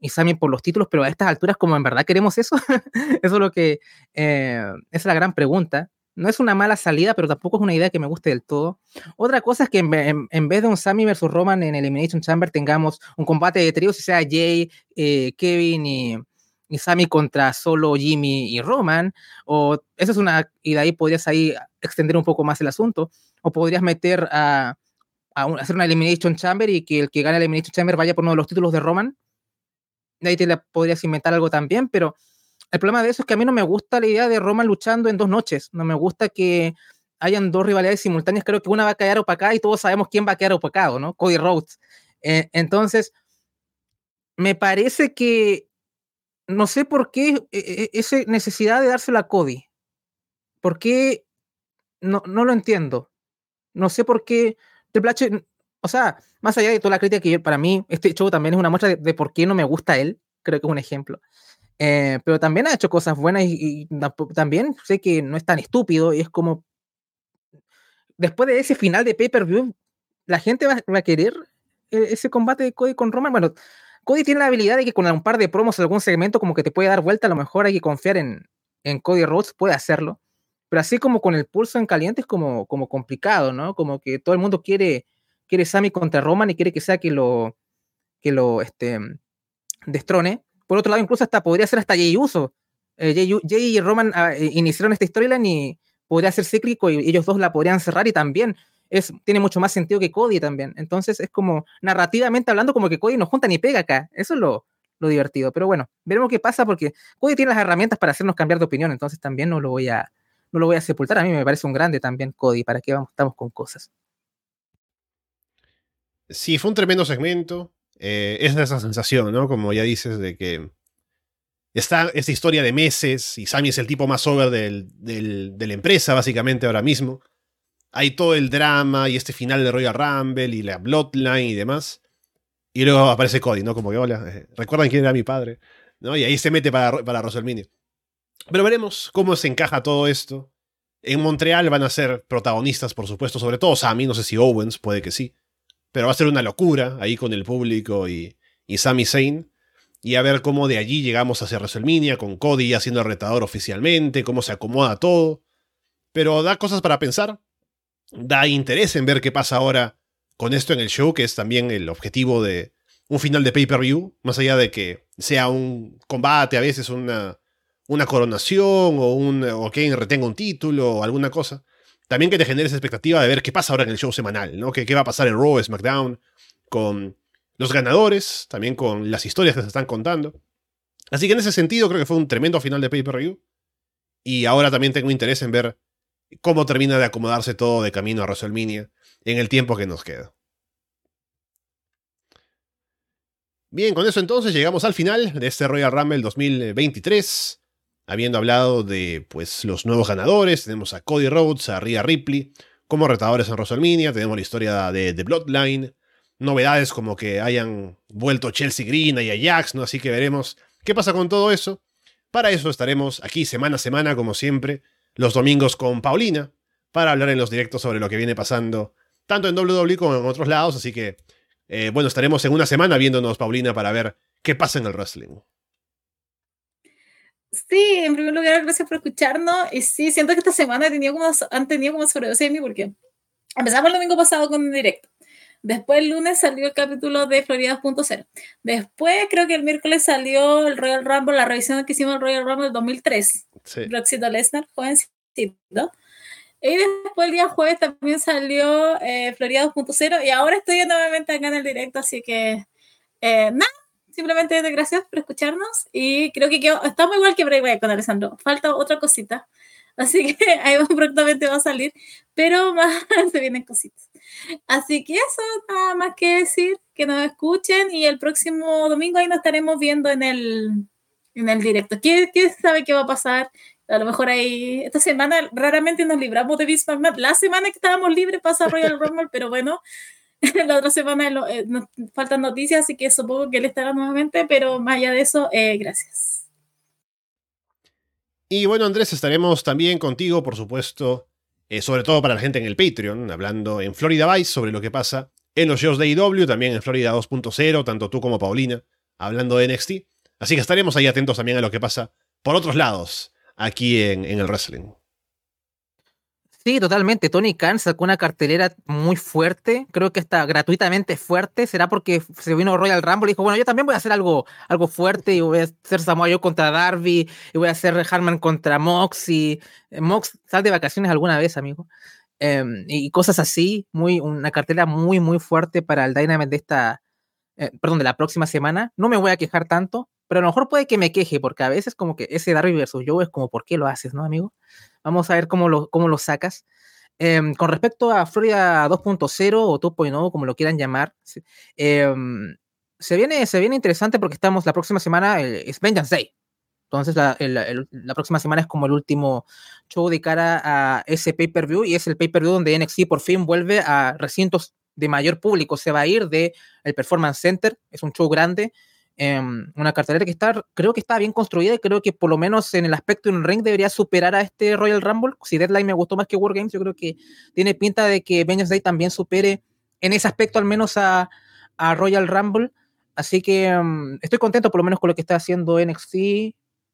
y Sami por los títulos, pero a estas alturas, como en verdad queremos eso, eso es lo que, eh, es la gran pregunta. No es una mala salida, pero tampoco es una idea que me guste del todo. Otra cosa es que en, vez de un Sami versus Roman en Elimination Chamber tengamos un combate de tríos, y sea Jay, eh, Kevin y, Sammy contra solo Jimmy y Roman, o esa es una, y de ahí podrías ahí extender un poco más el asunto, o podrías meter a, hacer una Elimination Chamber y que el que gane la Elimination Chamber vaya por uno de los títulos de Roman, de ahí te podrías inventar algo también, pero el problema de eso es que a mí no me gusta la idea de Roman luchando en dos noches, no me gusta que hayan dos rivalidades simultáneas, creo que una va a quedar opacada y todos sabemos quién va a quedar opacado, ¿no? Cody Rhodes. Eh, entonces, me parece que no sé por qué e, e, esa necesidad de dárselo a Cody. ¿Por qué? No, no lo entiendo. No sé por qué Triple H, o sea, más allá de toda la crítica que para mí este show también es una muestra de, por qué no me gusta él, creo que es un ejemplo. Eh, pero también ha hecho cosas buenas y, también sé que no es tan estúpido y es como después de ese final de pay-per-view, la gente va, va, a querer eh, ese combate de Cody con Roman. Bueno, Cody tiene la habilidad de que con un par de promos, algún segmento como que te puede dar vuelta, a lo mejor hay que confiar en, en Cody Rhodes, puede hacerlo. Pero así como con el pulso en caliente es como, como complicado, ¿no? Como que todo el mundo quiere, quiere Sammy contra Roman y quiere que sea que lo, que lo este, destrone. Por otro lado, incluso hasta podría ser hasta Jay Uso. Eh, Jay, y Roman ah, eh, iniciaron esta storyline y podría ser cíclico y ellos dos la podrían cerrar y también es, tiene mucho más sentido que Cody también. Entonces es como, narrativamente hablando, como que Cody no junta ni pega acá. Eso es lo, lo divertido. Pero bueno, veremos qué pasa porque Cody tiene las herramientas para hacernos cambiar de opinión, entonces también no lo voy a, no lo voy a sepultar. A mí me parece un grande también Cody, ¿para qué vamos, estamos con cosas? Sí, fue un tremendo segmento. Eh, es esa sensación, ¿no? Como ya dices, de que está esta historia de meses y Sammy es el tipo más over del, de la empresa, básicamente, ahora mismo. Hay todo el drama y este final de Royal Rumble y la Bloodline y demás. Y luego aparece Cody, ¿no? Como que, hola, eh, ¿recuerdan quién era mi padre? ¿No? Y ahí se mete para, para WrestleMania. Pero veremos cómo se encaja todo esto. En Montreal van a ser protagonistas, por supuesto, sobre todo Sammy, no sé si Owens, puede que sí. Pero va a ser una locura ahí con el público y, y Sami Zayn. Y a ver cómo de allí llegamos hacia WrestleMania, con Cody ya siendo el retador oficialmente, cómo se acomoda todo. Pero da cosas para pensar. Da interés en ver qué pasa ahora con esto en el show, que es también el objetivo de un final de pay-per-view, más allá de que sea un combate, a veces una, una coronación o, un, o que retenga un título o alguna cosa. También que te genere esa expectativa de ver qué pasa ahora en el show semanal, ¿no? ¿Qué, qué va a pasar en Raw, SmackDown, con los ganadores, también con las historias que se están contando. Así que en ese sentido creo que fue un tremendo final de pay-per-view. Y ahora también tengo interés en ver cómo termina de acomodarse todo de camino a WrestleMania en el tiempo que nos queda. Bien, con eso entonces llegamos al final de este Royal Rumble 2023. Habiendo hablado de pues, los nuevos ganadores, tenemos a Cody Rhodes, a Rhea Ripley como retadores en WrestleMania, tenemos la historia de The Bloodline, novedades como que hayan vuelto Chelsea Green y Ajax, ¿no? Así que veremos qué pasa con todo eso. Para eso estaremos aquí semana a semana, como siempre, los domingos con Paulina, para hablar en los directos sobre lo que viene pasando, tanto en WWE como en otros lados, así que eh, bueno, estaremos en una semana viéndonos, Paulina, para ver qué pasa en el wrestling. Sí, en primer lugar, gracias por escucharnos. Y sí, siento que esta semana he tenido como, han tenido como sobredosis de mí porque empezamos el domingo pasado con un directo. Después el lunes salió el capítulo de Florida 2.0. Después creo que el miércoles salió el Royal Rumble, la revisión que hicimos el Royal Rumble del 2003. Sí. Roxito Lesnar, jovencito. Y después el día jueves también salió eh, Florida 2.0 y ahora estoy nuevamente acá en el directo, así que eh, nada, simplemente gracias por escucharnos y creo que quedó, estamos igual que Break con Alessandro, falta otra cosita, así que ahí prontamente va a salir, pero más se vienen cositas. Así que eso, nada más que decir, que nos escuchen y el próximo domingo ahí nos estaremos viendo en el, en el directo. ¿Quién, ¿Quién sabe qué va a pasar? A lo mejor ahí, esta semana raramente nos libramos de McMahon. La semana que estábamos libres pasa Royal Rumble, pero bueno, la otra semana eh, nos faltan noticias, así que supongo que él estará nuevamente, pero más allá de eso, eh, gracias. Y bueno, Andrés, estaremos también contigo, por supuesto, eh, sobre todo para la gente en el Patreon, hablando en Florida Vice sobre lo que pasa en los shows de IW, también en Florida 2.0, tanto tú como Paulina, hablando de NXT. Así que estaremos ahí atentos también a lo que pasa por otros lados aquí en, el wrestling. Sí, totalmente. Tony Khan sacó una cartelera muy fuerte, creo que está gratuitamente fuerte. ¿Será porque se vino Royal Rumble y dijo, bueno, yo también voy a hacer algo, algo fuerte y voy a hacer Samoa Joe contra Darby y voy a hacer Harman contra Mox eh, Mox sal de vacaciones alguna vez, amigo. Em, y cosas así, muy, una cartelera muy, muy fuerte para el Dynamite de esta, eh, perdón, de la próxima semana. No me voy a quejar tanto, pero a lo mejor puede que me queje, porque a veces como que ese Darby versus Joe es como, ¿por qué lo haces, no, amigo? Vamos a ver cómo lo, cómo lo sacas. Em, con respecto a Florida 2.0 o 2.0, como lo quieran llamar, em, se, viene, se viene interesante porque estamos la próxima semana, es Vengeance Day. Entonces la, la, próxima semana es como el último show de cara a ese pay-per-view y es el pay-per-view donde NXT por fin vuelve a recintos de mayor público. Se va a ir de el Performance Center, es un show grande, Em, una cartelera que está, creo que está bien construida y creo que por lo menos en el aspecto en ring debería superar a este Royal Rumble. Si Deadline me gustó más que Wargames, yo creo que tiene pinta de que Vengeance Day también supere en ese aspecto al menos a, Royal Rumble. Así que em, estoy contento por lo menos con lo que está haciendo NXT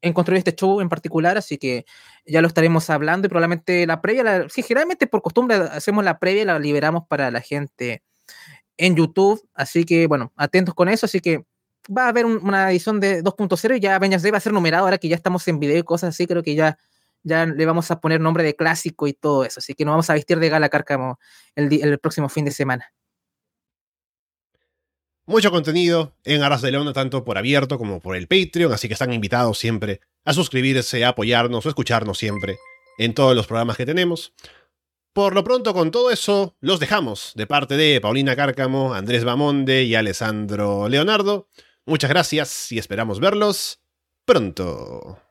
en construir este show en particular, así que ya lo estaremos hablando y probablemente la previa, la, sí, generalmente por costumbre hacemos la previa y la liberamos para la gente en YouTube, así que bueno, atentos con eso, así que va a haber una edición de 2.0 y ya Vengeance Day va a ser numerado ahora que ya estamos en video y cosas así, creo que ya, ya le vamos a poner nombre de clásico y todo eso. Así que nos vamos a vestir de gala cárcamo el, el próximo fin de semana. Mucho contenido en Arras de Leona, tanto por abierto como por el Patreon, así que están invitados siempre a suscribirse, a apoyarnos o escucharnos siempre en todos los programas que tenemos. Por lo pronto, con todo eso, los dejamos de parte de Paulina Cárcamo, Andrés Bamonde y Alessandro Leonardo. Muchas gracias y esperamos verlos pronto.